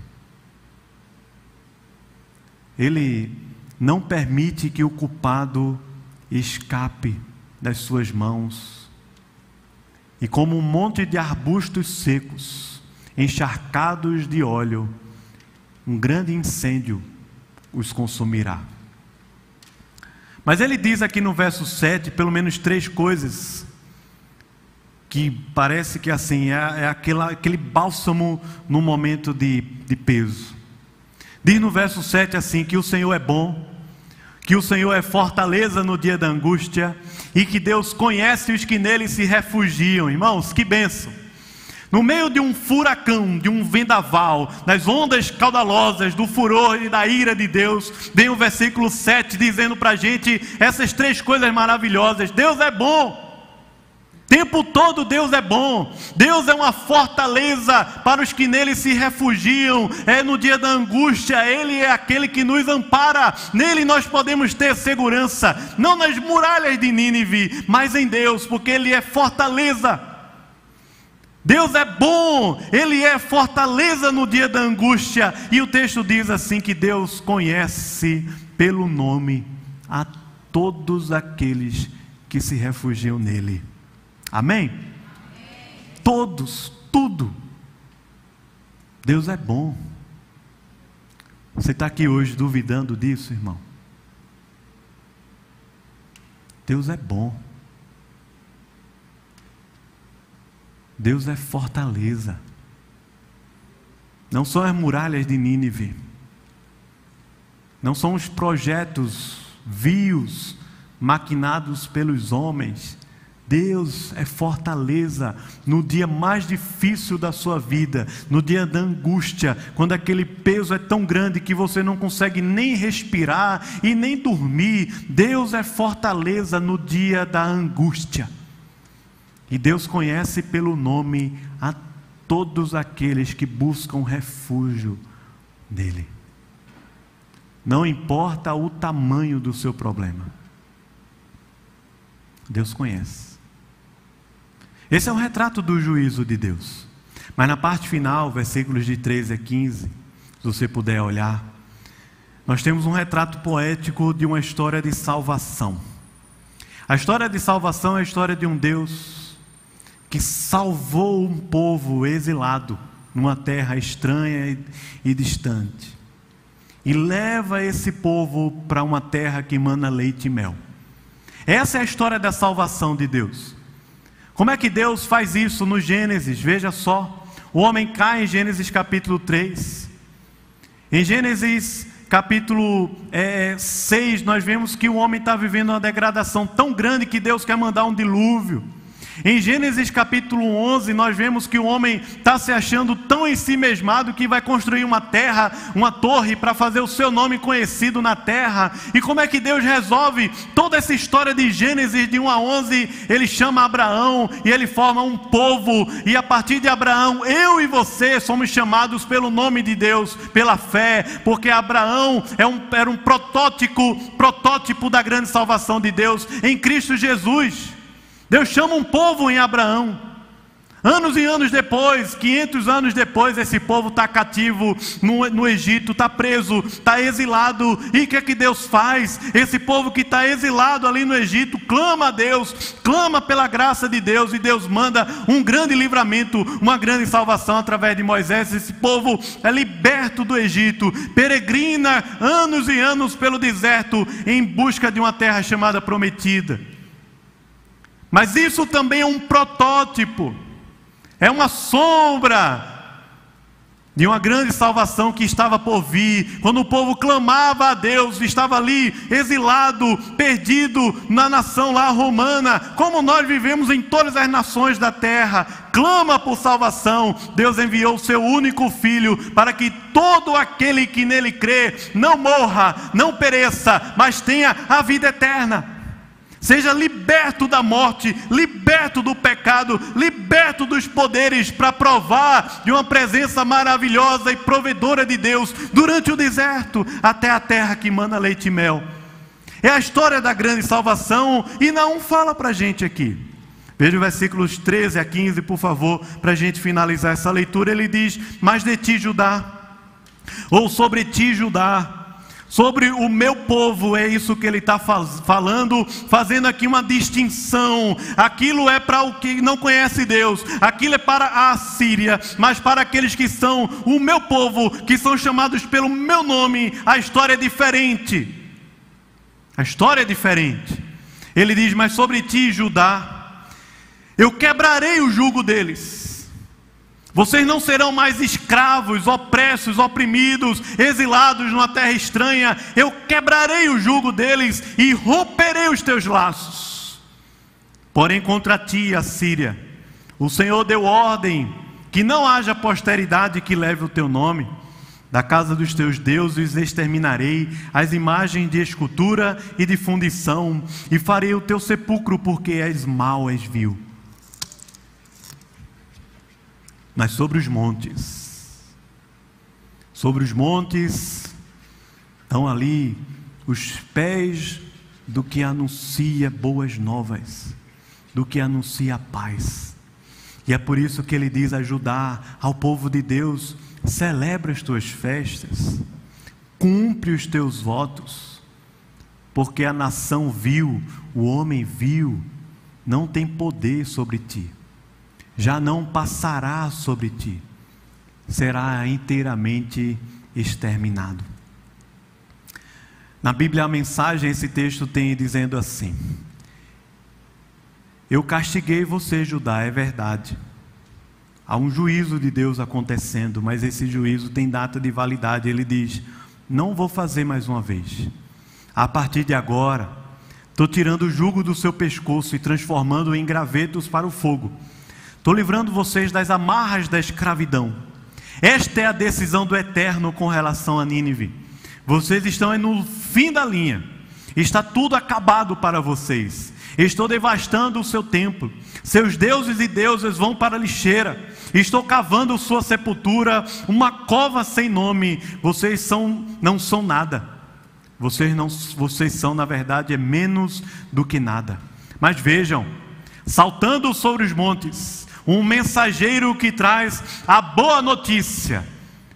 Ele não permite que o culpado escape das suas mãos. E como um monte de arbustos secos, encharcados de óleo, um grande incêndio os consumirá. Mas ele diz aqui no verso 7, pelo menos três coisas, que parece que assim, é, é aquela, aquele bálsamo no momento de, de peso. Diz no verso 7 assim: que o Senhor é bom, que o Senhor é fortaleza no dia da angústia, e que Deus conhece os que nele se refugiam. Irmãos, que bênção! No meio de um furacão, de um vendaval, nas ondas caudalosas do furor e da ira de Deus, vem o versículo 7 dizendo para a gente essas três coisas maravilhosas: Deus é bom. Tempo todo Deus é bom, Deus é uma fortaleza para os que nele se refugiam, é no dia da angústia, Ele é aquele que nos ampara, nele nós podemos ter segurança, não nas muralhas de Nínive, mas em Deus, porque Ele é fortaleza. Deus é bom, Ele é fortaleza no dia da angústia. E o texto diz assim: que Deus conhece pelo nome a todos aqueles que se refugiam nele. Amém? Todos, tudo. Deus é bom. Você está aqui hoje duvidando disso, irmão? Deus é bom. Deus é fortaleza. Não são as muralhas de Nínive. Não são os projetos vios, maquinados pelos homens. Deus é fortaleza no dia mais difícil da sua vida, no dia da angústia, quando aquele peso é tão grande que você não consegue nem respirar e nem dormir. Deus é fortaleza no dia da angústia. E Deus conhece pelo nome a todos aqueles que buscam refúgio nele. Não importa o tamanho do seu problema. Deus conhece. Esse é um retrato do juízo de Deus. Mas na parte final, versículos de 13 a 15, se você puder olhar, nós temos um retrato poético de uma história de salvação. A história de salvação é a história de um Deus que salvou um povo exilado numa terra estranha e, distante, e leva esse povo para uma terra que emana leite e mel. Essa é a história da salvação de Deus. Como é que Deus faz isso no Gênesis? Veja só. O homem cai em Gênesis capítulo 3. Em Gênesis capítulo é, 6, nós vemos que o homem está vivendo uma degradação tão grande que Deus quer mandar um dilúvio. Em Gênesis capítulo 11, nós vemos que o homem está se achando tão em si mesmado que vai construir uma terra, uma torre para fazer o seu nome conhecido na terra. E como é que Deus resolve toda essa história de Gênesis de 1 a 11? Ele chama Abraão e ele forma um povo. E a partir de Abraão, eu e você somos chamados pelo nome de Deus, pela fé, porque Abraão é um, era um protótipo, protótipo da grande salvação de Deus em Cristo Jesus. Deus chama um povo em Abraão. Anos e anos depois, 500 anos depois, esse povo está cativo no, no Egito, está preso, está exilado. E o que é que Deus faz? Esse povo que está exilado ali no Egito clama a Deus, clama pela graça de Deus, e Deus manda um grande livramento, uma grande salvação através de Moisés. Esse povo é liberto do Egito, peregrina anos e anos pelo deserto em busca de uma terra chamada prometida. Mas isso também é um protótipo, é uma sombra de uma grande salvação que estava por vir. Quando o povo clamava a Deus, estava ali exilado, perdido na nação lá romana, como nós vivemos em todas as nações da terra, clama por salvação. Deus enviou o seu único filho para que todo aquele que nele crê não morra, não pereça, mas tenha a vida eterna. Seja liberto da morte, liberto do pecado, liberto dos poderes para provar de uma presença maravilhosa e provedora de Deus durante o deserto até a terra que manda leite e mel. É a história da grande salvação e não fala para a gente aqui. Veja os versículos 13 a 15, por favor, para a gente finalizar essa leitura. Ele diz: Mas de ti, Judá, ou sobre ti, Judá, Sobre o meu povo, é isso que ele está falando, fazendo aqui uma distinção. Aquilo é para o que não conhece Deus, aquilo é para a Síria, mas para aqueles que são o meu povo, que são chamados pelo meu nome, a história é diferente. A história é diferente. Ele diz: Mas sobre ti, Judá, eu quebrarei o jugo deles vocês não serão mais escravos, opressos, oprimidos, exilados numa terra estranha. Eu quebrarei o jugo deles e romperei os teus laços. Porém, contra ti, a Síria, o Senhor deu ordem que não haja posteridade que leve o teu nome. Da casa dos teus deuses exterminarei as imagens de escultura e de fundição, e farei o teu sepulcro, porque és mau, és vil. Mas sobre os montes. Sobre os montes estão ali os pés do que anuncia boas novas, do que anuncia paz. E é por isso que ele diz ajudar ao povo de Deus: celebra as tuas festas, cumpre os teus votos, porque a nação viu, o homem viu, não tem poder sobre ti já não passará sobre ti, será inteiramente exterminado. Na Bíblia, a mensagem, esse texto tem dizendo assim: Eu castiguei você, Judá, é verdade. Há um juízo de Deus acontecendo, mas esse juízo tem data de validade. Ele diz: Não vou fazer mais uma vez. A partir de agora, estou tirando o jugo do seu pescoço e transformando em gravetos para o fogo Estou livrando vocês das amarras da escravidão. Esta é a decisão do Eterno com relação a Nínive. Vocês estão no fim da linha. Está tudo acabado para vocês. Estou devastando o seu templo. Seus deuses e deusas vão para a lixeira. Estou cavando sua sepultura, uma cova sem nome. Vocês são, não são nada. Vocês não, vocês são na verdade é menos do que nada. Mas vejam, saltando sobre os montes, um mensageiro que traz a boa notícia.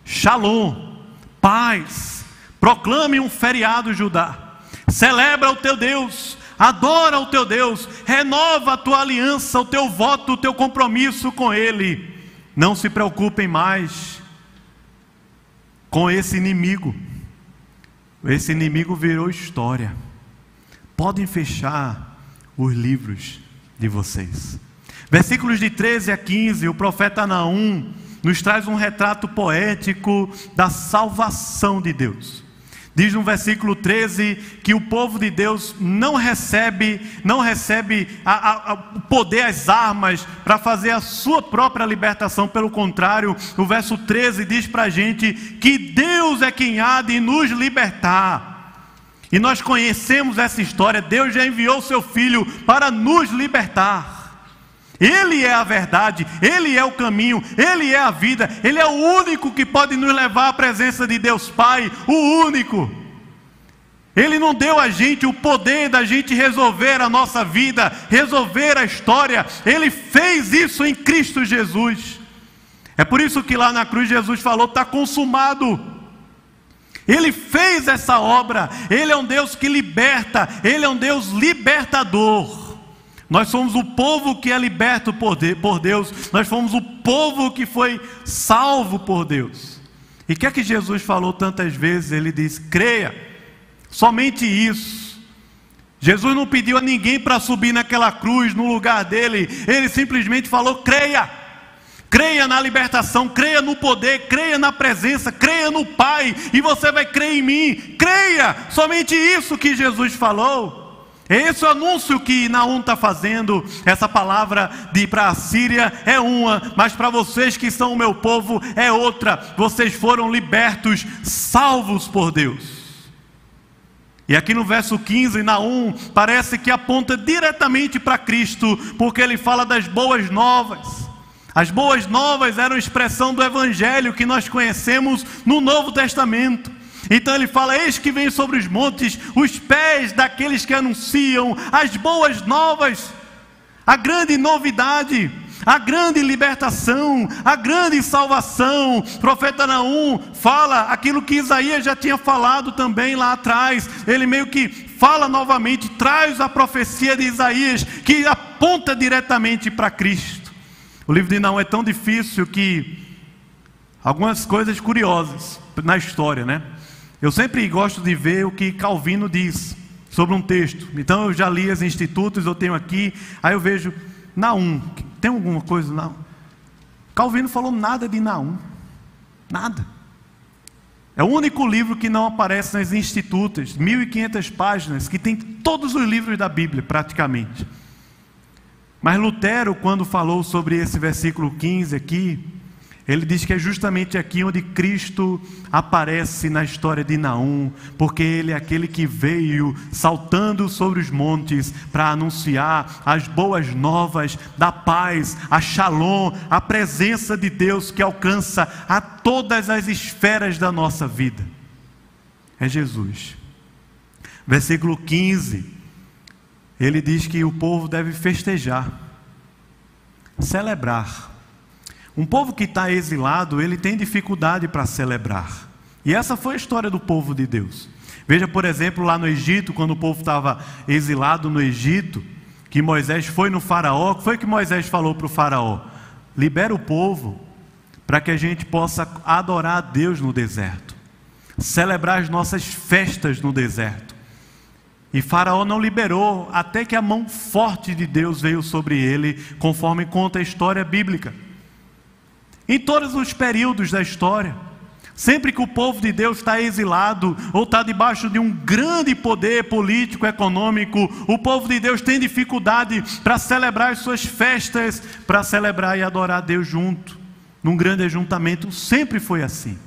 Shalom, paz. Proclame um feriado, Judá. Celebra o teu Deus, adora o teu Deus, renova a tua aliança, o teu voto, o teu compromisso com Ele. Não se preocupem mais com esse inimigo. Esse inimigo virou história. Podem fechar os livros de vocês. Versículos de 13 a 15, o profeta Naum nos traz um retrato poético da salvação de Deus. Diz no versículo 13 que o povo de Deus não recebe, não recebe o poder, as armas para fazer a sua própria libertação. Pelo contrário, o verso 13 diz para a gente que Deus é quem há de nos libertar. E nós conhecemos essa história. Deus já enviou seu filho para nos libertar. Ele é a verdade, Ele é o caminho, Ele é a vida, Ele é o único que pode nos levar à presença de Deus Pai, o único. Ele não deu a gente o poder da gente resolver a nossa vida, resolver a história, Ele fez isso em Cristo Jesus. É por isso que lá na cruz Jesus falou: está consumado. Ele fez essa obra, Ele é um Deus que liberta, Ele é um Deus libertador. Nós somos o povo que é liberto por Deus, nós fomos o povo que foi salvo por Deus. E o que é que Jesus falou tantas vezes? Ele diz: creia, somente isso. Jesus não pediu a ninguém para subir naquela cruz no lugar dele, ele simplesmente falou: creia. Creia na libertação, creia no poder, creia na presença, creia no Pai, e você vai crer em mim. Creia, somente isso que Jesus falou. Esse é o anúncio que Naum está fazendo. Essa palavra de para a Síria é uma, mas para vocês que são o meu povo é outra. Vocês foram libertos, salvos por Deus. E aqui no verso 15, Naum parece que aponta diretamente para Cristo, porque ele fala das boas novas. As boas novas eram expressão do evangelho que nós conhecemos no Novo Testamento. Então ele fala: Eis que vem sobre os montes os pés daqueles que anunciam as boas novas, a grande novidade, a grande libertação, a grande salvação. O profeta Naum fala aquilo que Isaías já tinha falado também lá atrás. Ele meio que fala novamente, traz a profecia de Isaías que aponta diretamente para Cristo. O livro de Naum é tão difícil que algumas coisas curiosas na história, né? Eu sempre gosto de ver o que Calvino diz sobre um texto. Então eu já li as institutos, eu tenho aqui, aí eu vejo Naum. Tem alguma coisa Naum? Calvino falou nada de Naum. Nada. É o único livro que não aparece nas institutas, 1500 páginas, que tem todos os livros da Bíblia, praticamente. Mas Lutero, quando falou sobre esse versículo 15 aqui, ele diz que é justamente aqui onde Cristo aparece na história de Naum, porque ele é aquele que veio saltando sobre os montes para anunciar as boas novas da paz, a shalom, a presença de Deus que alcança a todas as esferas da nossa vida. É Jesus. Versículo 15, ele diz que o povo deve festejar, celebrar um povo que está exilado, ele tem dificuldade para celebrar. E essa foi a história do povo de Deus. Veja, por exemplo, lá no Egito, quando o povo estava exilado no Egito, que Moisés foi no Faraó, foi que Moisés falou para o Faraó? Libera o povo para que a gente possa adorar a Deus no deserto, celebrar as nossas festas no deserto. E Faraó não liberou até que a mão forte de Deus veio sobre ele, conforme conta a história bíblica. Em todos os períodos da história, sempre que o povo de Deus está exilado ou está debaixo de um grande poder político, econômico, o povo de Deus tem dificuldade para celebrar as suas festas, para celebrar e adorar a Deus junto, num grande ajuntamento. Sempre foi assim.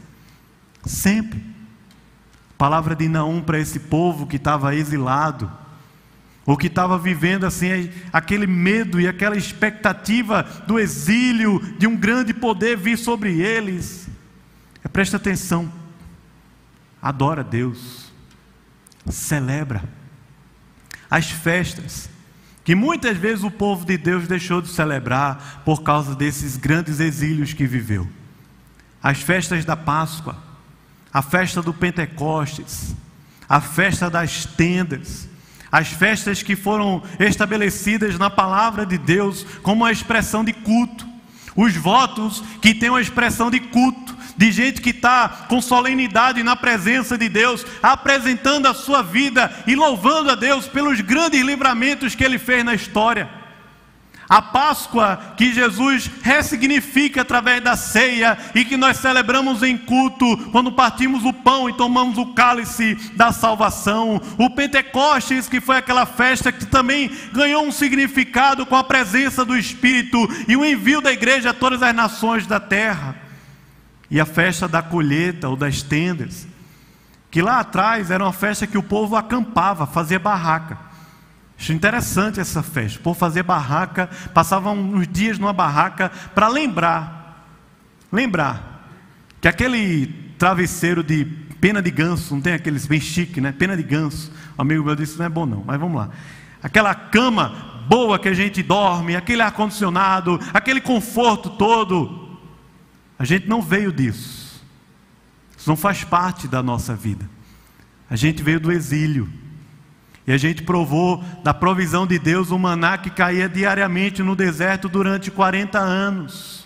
Sempre. Palavra de Naum para esse povo que estava exilado ou que estava vivendo assim aquele medo e aquela expectativa do exílio, de um grande poder vir sobre eles. É, presta atenção, adora Deus, celebra as festas, que muitas vezes o povo de Deus deixou de celebrar por causa desses grandes exílios que viveu. As festas da Páscoa, a festa do Pentecostes, a festa das tendas, as festas que foram estabelecidas na palavra de Deus como uma expressão de culto, os votos que têm uma expressão de culto, de gente que está com solenidade na presença de Deus, apresentando a sua vida e louvando a Deus pelos grandes livramentos que Ele fez na história. A Páscoa que Jesus ressignifica através da ceia e que nós celebramos em culto, quando partimos o pão e tomamos o cálice da salvação. O Pentecostes, que foi aquela festa que também ganhou um significado com a presença do Espírito e o envio da igreja a todas as nações da terra. E a festa da colheita ou das tendas, que lá atrás era uma festa que o povo acampava, fazia barraca. Acho interessante essa festa. Por fazer barraca, passavam uns dias numa barraca para lembrar, lembrar que aquele travesseiro de pena de ganso, não tem aqueles bem chique, né? Pena de ganso. Um amigo meu disse não é bom não, mas vamos lá. Aquela cama boa que a gente dorme, aquele ar condicionado, aquele conforto todo. A gente não veio disso. Isso não faz parte da nossa vida. A gente veio do exílio. E a gente provou da provisão de Deus o maná que caía diariamente no deserto durante 40 anos.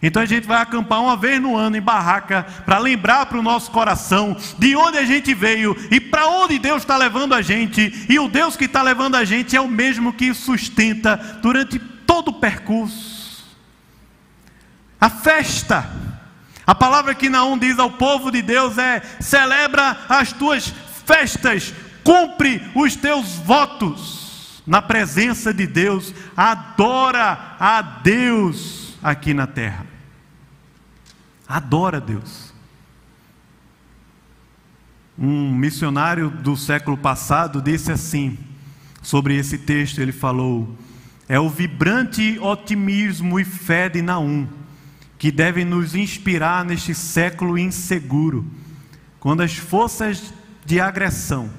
Então a gente vai acampar uma vez no ano em barraca para lembrar para o nosso coração de onde a gente veio e para onde Deus está levando a gente. E o Deus que está levando a gente é o mesmo que sustenta durante todo o percurso. A festa, a palavra que Naum diz ao povo de Deus é: celebra as tuas festas cumpre os teus votos na presença de Deus, adora a Deus aqui na terra. Adora a Deus. Um missionário do século passado disse assim, sobre esse texto, ele falou: é o vibrante otimismo e fé de Naum que devem nos inspirar neste século inseguro, quando as forças de agressão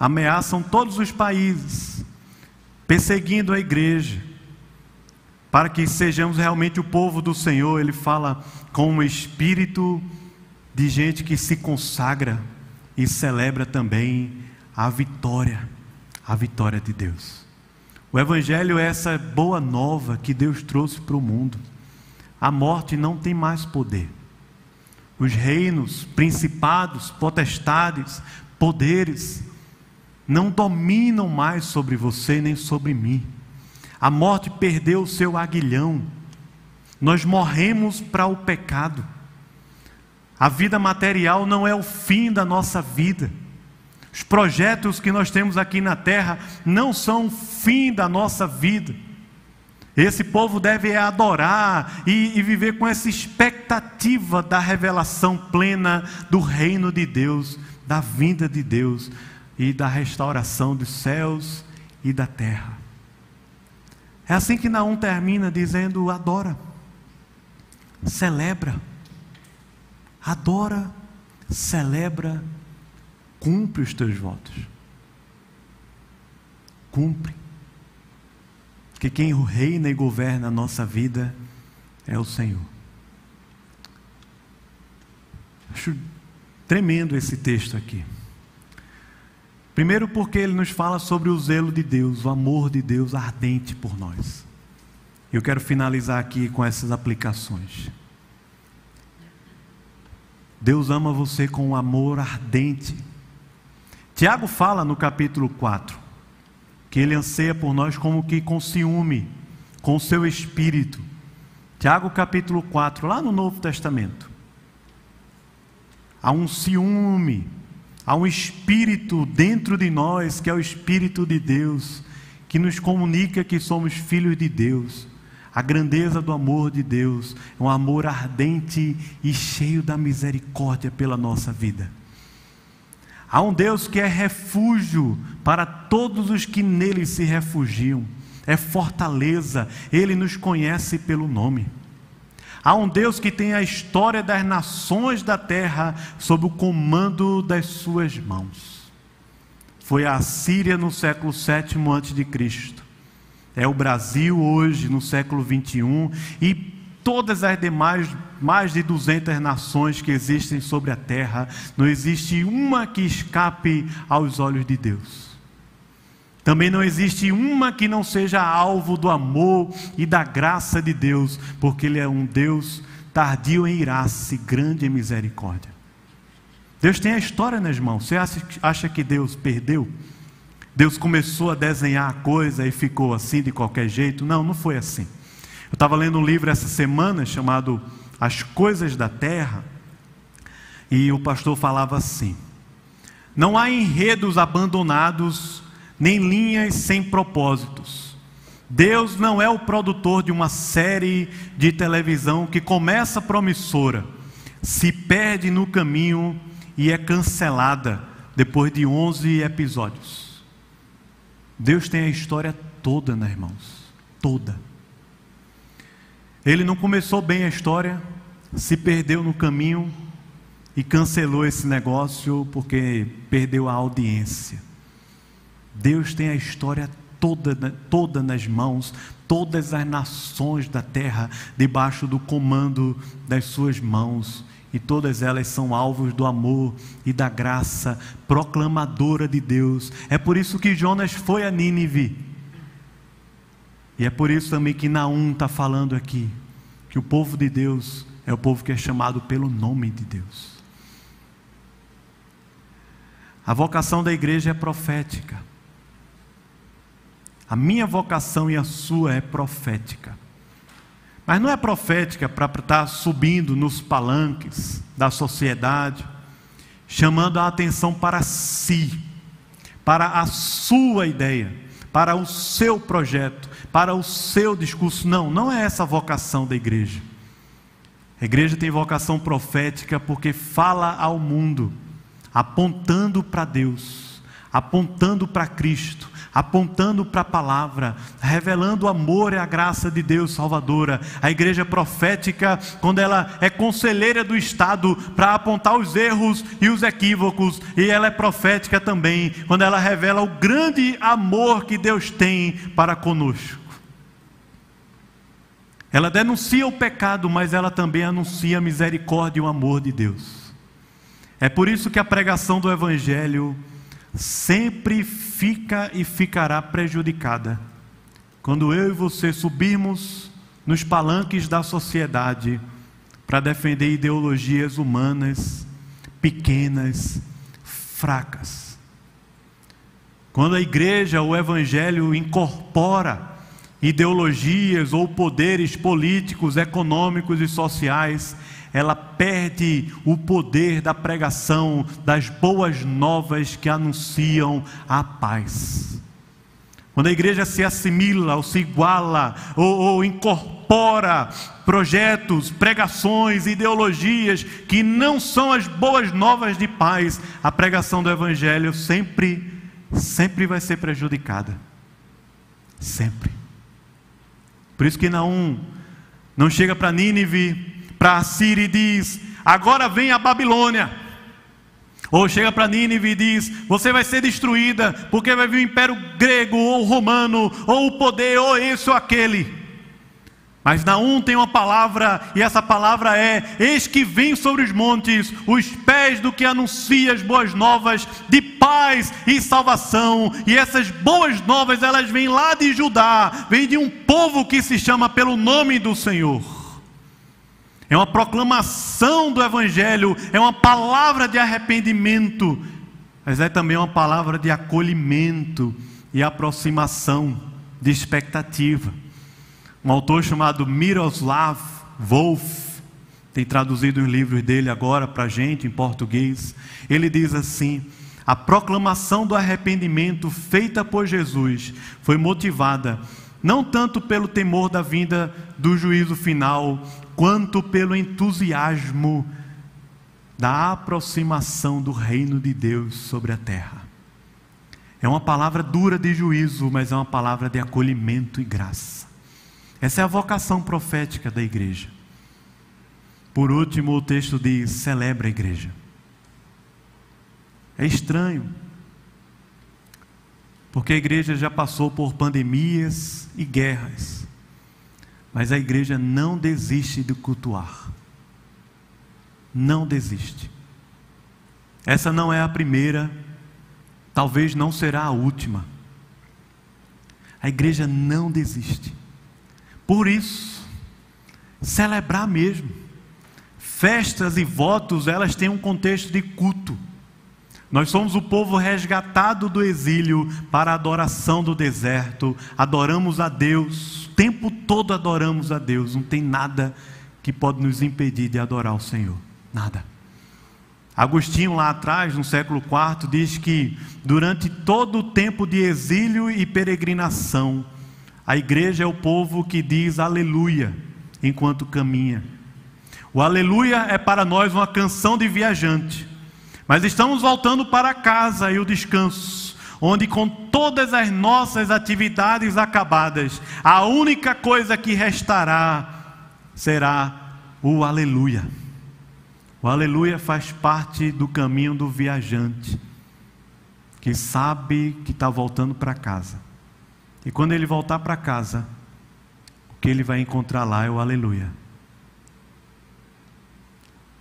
ameaçam todos os países, perseguindo a igreja, para que sejamos realmente o povo do Senhor. Ele fala com um espírito de gente que se consagra e celebra também a vitória, a vitória de Deus. O Evangelho é essa boa nova que Deus trouxe para o mundo. A morte não tem mais poder. Os reinos, principados, potestades, poderes, não dominam mais sobre você nem sobre mim. A morte perdeu o seu aguilhão. Nós morremos para o pecado. A vida material não é o fim da nossa vida. Os projetos que nós temos aqui na terra não são o fim da nossa vida. Esse povo deve adorar e, e, viver com essa expectativa da revelação plena do reino de Deus, da vinda de Deus, e da restauração dos céus e da terra. É assim que Naum termina dizendo: adora, celebra, adora, celebra, cumpre os teus votos. Cumpre. Que quem reina e governa a nossa vida é o Senhor. Acho tremendo esse texto aqui. Primeiro, porque ele nos fala sobre o zelo de Deus, o amor de Deus ardente por nós. Eu quero finalizar aqui com essas aplicações. Deus ama você com um amor ardente. Tiago fala no capítulo 4 que ele anseia por nós como que com ciúme, com o seu espírito. Tiago capítulo 4, lá no Novo Testamento. Há um ciúme Há um espírito dentro de nós, que é o Espírito de Deus, que nos comunica que somos filhos de Deus. A grandeza do amor de Deus é um amor ardente e cheio da misericórdia pela nossa vida. Há um Deus que é refúgio para todos os que nele se refugiam, é fortaleza, ele nos conhece pelo nome. Há um Deus que tem a história das nações da terra sob o comando das suas mãos. Foi a Síria no século VII a.C. É o Brasil hoje no século 21 e todas as demais mais de 200 nações que existem sobre a terra, não existe uma que escape aos olhos de Deus. Também não existe uma que não seja alvo do amor e da graça de Deus, porque Ele é um Deus tardio em irasse, grande em misericórdia. Deus tem a história nas mãos. Você acha que Deus perdeu? Deus começou a desenhar a coisa e ficou assim de qualquer jeito. Não, não foi assim. Eu estava lendo um livro essa semana chamado As Coisas da Terra, e o pastor falava assim: Não há enredos abandonados, nem linhas sem propósitos. Deus não é o produtor de uma série de televisão que começa promissora, se perde no caminho e é cancelada depois de 11 episódios. Deus tem a história toda, né, irmãos? Toda. Ele não começou bem a história, se perdeu no caminho e cancelou esse negócio porque perdeu a audiência. Deus tem a história toda, toda nas mãos, todas as nações da terra debaixo do comando das suas mãos e todas elas são alvos do amor e da graça proclamadora de Deus. É por isso que Jonas foi a Nínive. E é por isso também que Naum está falando aqui que o povo de Deus é o povo que é chamado pelo nome de Deus. A vocação da igreja é profética. A minha vocação e a sua é profética. Mas não é profética para estar subindo nos palanques da sociedade, chamando a atenção para si, para a sua ideia, para o seu projeto, para o seu discurso. Não, não é essa a vocação da igreja. A igreja tem vocação profética porque fala ao mundo, apontando para Deus, apontando para Cristo, apontando para a palavra, revelando o amor e a graça de Deus salvadora. A igreja profética, quando ela é conselheira do Estado para apontar os erros e os equívocos, e ela é profética também, quando ela revela o grande amor que Deus tem para conosco. Ela denuncia o pecado, mas ela também anuncia a misericórdia e o amor de Deus. É por isso que a pregação do Evangelho sempre fica e ficará prejudicada. Quando eu e você subirmos nos palanques da sociedade para defender ideologias humanas pequenas, fracas. Quando a igreja, o evangelho incorpora ideologias ou poderes políticos, econômicos e sociais ela perde o poder da pregação das boas novas que anunciam a paz. Quando a igreja se assimila ou se iguala ou, ou incorpora projetos, pregações, ideologias que não são as boas novas de paz, a pregação do evangelho sempre, sempre vai ser prejudicada. Sempre. Por isso que Naum não chega para Nínive para a Síria e diz: Agora vem a Babilônia. Ou chega para Nínive e diz: Você vai ser destruída, porque vai vir o império grego ou romano, ou o poder, ou esse ou aquele. Mas Naum tem uma palavra, e essa palavra é: Eis que vem sobre os montes os pés do que anuncia as boas novas de paz e salvação. E essas boas novas, elas vêm lá de Judá, vêm de um povo que se chama pelo nome do Senhor é uma proclamação do Evangelho, é uma palavra de arrependimento, mas é também uma palavra de acolhimento e aproximação, de expectativa. Um autor chamado Miroslav Wolf, tem traduzido os livros dele agora para a gente em português. Ele diz assim: a proclamação do arrependimento feita por Jesus foi motivada não tanto pelo temor da vinda do juízo final, quanto pelo entusiasmo da aproximação do reino de Deus sobre a terra. É uma palavra dura de juízo, mas é uma palavra de acolhimento e graça. Essa é a vocação profética da igreja. Por último, o texto diz: celebra a igreja. É estranho, porque a igreja já passou por pandemias e guerras. Mas a igreja não desiste de cultuar. Não desiste. Essa não é a primeira, talvez não será a última. A igreja não desiste. Por isso, celebrar mesmo. Festas e votos, elas têm um contexto de culto. Nós somos o povo resgatado do exílio para a adoração do deserto. Adoramos a Deus, tempo todo adoramos a Deus. Não tem nada que pode nos impedir de adorar o Senhor. Nada. Agostinho, lá atrás, no século IV, diz que durante todo o tempo de exílio e peregrinação, a igreja é o povo que diz aleluia enquanto caminha. O aleluia é para nós uma canção de viajante. Mas estamos voltando para casa e o descanso, onde com todas as nossas atividades acabadas, a única coisa que restará será o aleluia. O aleluia faz parte do caminho do viajante, que sabe que está voltando para casa. E quando ele voltar para casa, o que ele vai encontrar lá é o aleluia.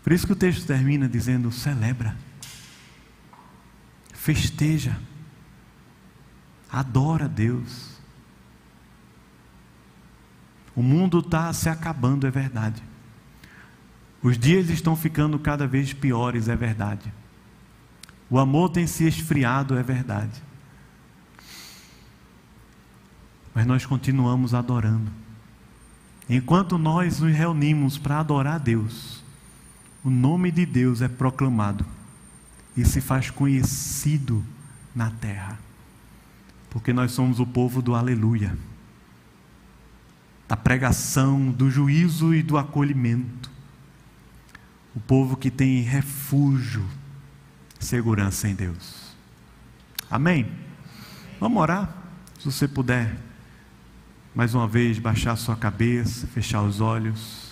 Por isso que o texto termina dizendo: celebra festeja, adora Deus. O mundo está se acabando, é verdade. Os dias estão ficando cada vez piores, é verdade. O amor tem se esfriado, é verdade. Mas nós continuamos adorando. Enquanto nós nos reunimos para adorar a Deus, o nome de Deus é proclamado e se faz conhecido na terra. Porque nós somos o povo do aleluia, da pregação, do juízo e do acolhimento. O povo que tem refúgio, segurança em Deus. Amém? Vamos orar? Se você puder, mais uma vez, baixar sua cabeça, fechar os olhos.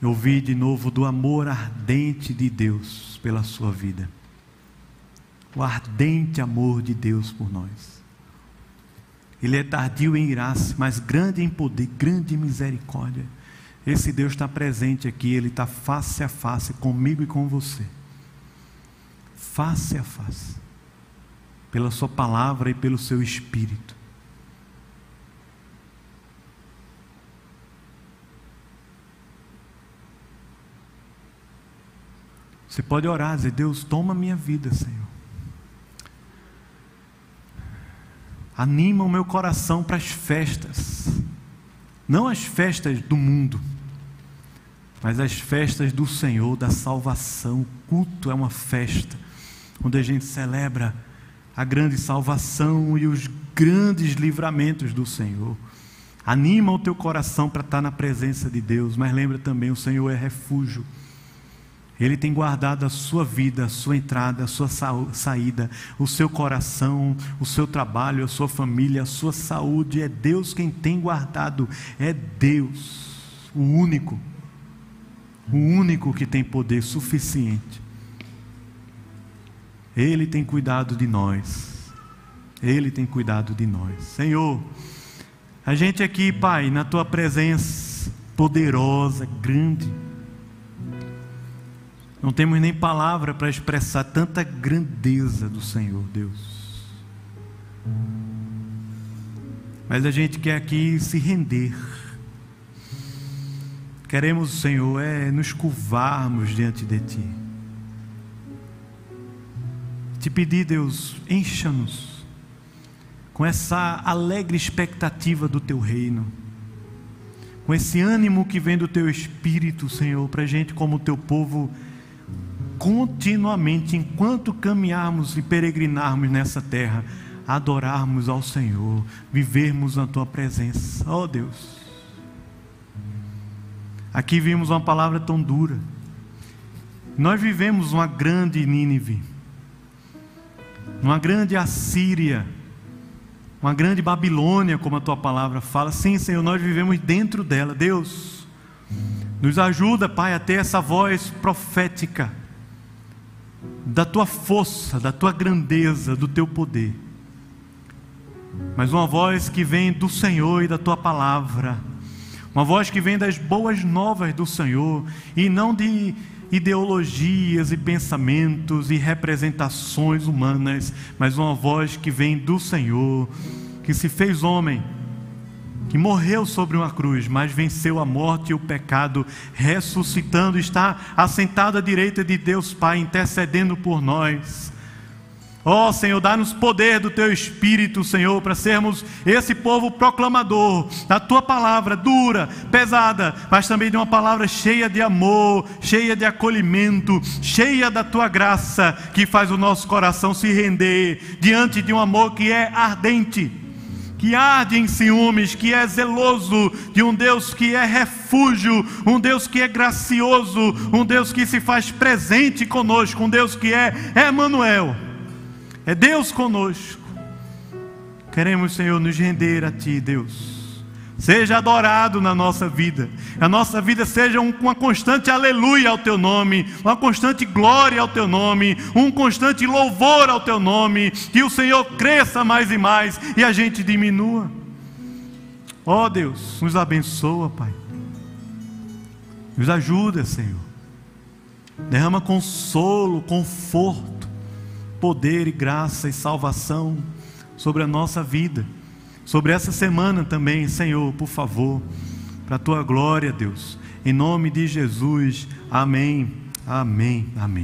eu ouvi de novo do amor ardente de Deus pela sua vida. O ardente amor de Deus por nós. Ele é tardio em graça, mas grande em poder, grande em misericórdia. Esse Deus está presente aqui, Ele está face a face comigo e com você. Face a face. Pela Sua palavra e pelo Seu Espírito. Você pode orar, dizer: Deus, toma minha vida, Senhor. Anima o meu coração para as festas, não as festas do mundo, mas as festas do Senhor, da salvação. O culto é uma festa, onde a gente celebra a grande salvação e os grandes livramentos do Senhor. Anima o teu coração para estar na presença de Deus, mas lembra também: o Senhor é refúgio. Ele tem guardado a sua vida, a sua entrada, a sua saída, o seu coração, o seu trabalho, a sua família, a sua saúde. É Deus quem tem guardado. É Deus, o único, o único que tem poder suficiente. Ele tem cuidado de nós. Ele tem cuidado de nós. Senhor, a gente aqui, Pai, na tua presença poderosa, grande não temos nem palavra para expressar tanta grandeza do Senhor, Deus. Mas a gente quer aqui se render. Queremos, Senhor, é nos curvarmos diante de Ti. Te pedir, Deus, encha-nos com essa alegre expectativa do Teu reino, com esse ânimo que vem do Teu Espírito, Senhor, para a gente, como Teu povo, continuamente, enquanto caminharmos e peregrinarmos nessa terra, adorarmos ao Senhor, vivermos na tua presença. Oh Deus. Aqui vimos uma palavra tão dura. Nós vivemos uma grande Nínive, uma grande Assíria, uma grande Babilônia, como a tua palavra fala. Sim, Senhor, nós vivemos dentro dela. Deus, nos ajuda, Pai, a ter essa voz profética da tua força, da tua grandeza, do teu poder, mas uma voz que vem do Senhor e da tua palavra, uma voz que vem das boas novas do Senhor e não de ideologias e pensamentos e representações humanas, mas uma voz que vem do Senhor, que se fez homem que morreu sobre uma cruz, mas venceu a morte e o pecado, ressuscitando, está assentado à direita de Deus Pai, intercedendo por nós. Ó oh, Senhor, dá-nos poder do Teu Espírito, Senhor, para sermos esse povo proclamador da Tua palavra dura, pesada, mas também de uma palavra cheia de amor, cheia de acolhimento, cheia da Tua graça, que faz o nosso coração se render diante de um amor que é ardente, que arde em ciúmes, que é zeloso, de um Deus que é refúgio, um Deus que é gracioso, um Deus que se faz presente conosco, um Deus que é Emmanuel é Deus conosco. Queremos, Senhor, nos render a Ti, Deus. Seja adorado na nossa vida. A nossa vida seja uma constante aleluia ao Teu nome, uma constante glória ao Teu nome, um constante louvor ao Teu nome. Que o Senhor cresça mais e mais e a gente diminua. Ó oh, Deus, nos abençoa, Pai. Nos ajuda, Senhor. Derrama consolo, conforto poder e graça e salvação sobre a nossa vida, sobre essa semana também, Senhor, por favor, para a tua glória, Deus. Em nome de Jesus, amém, amém, amém.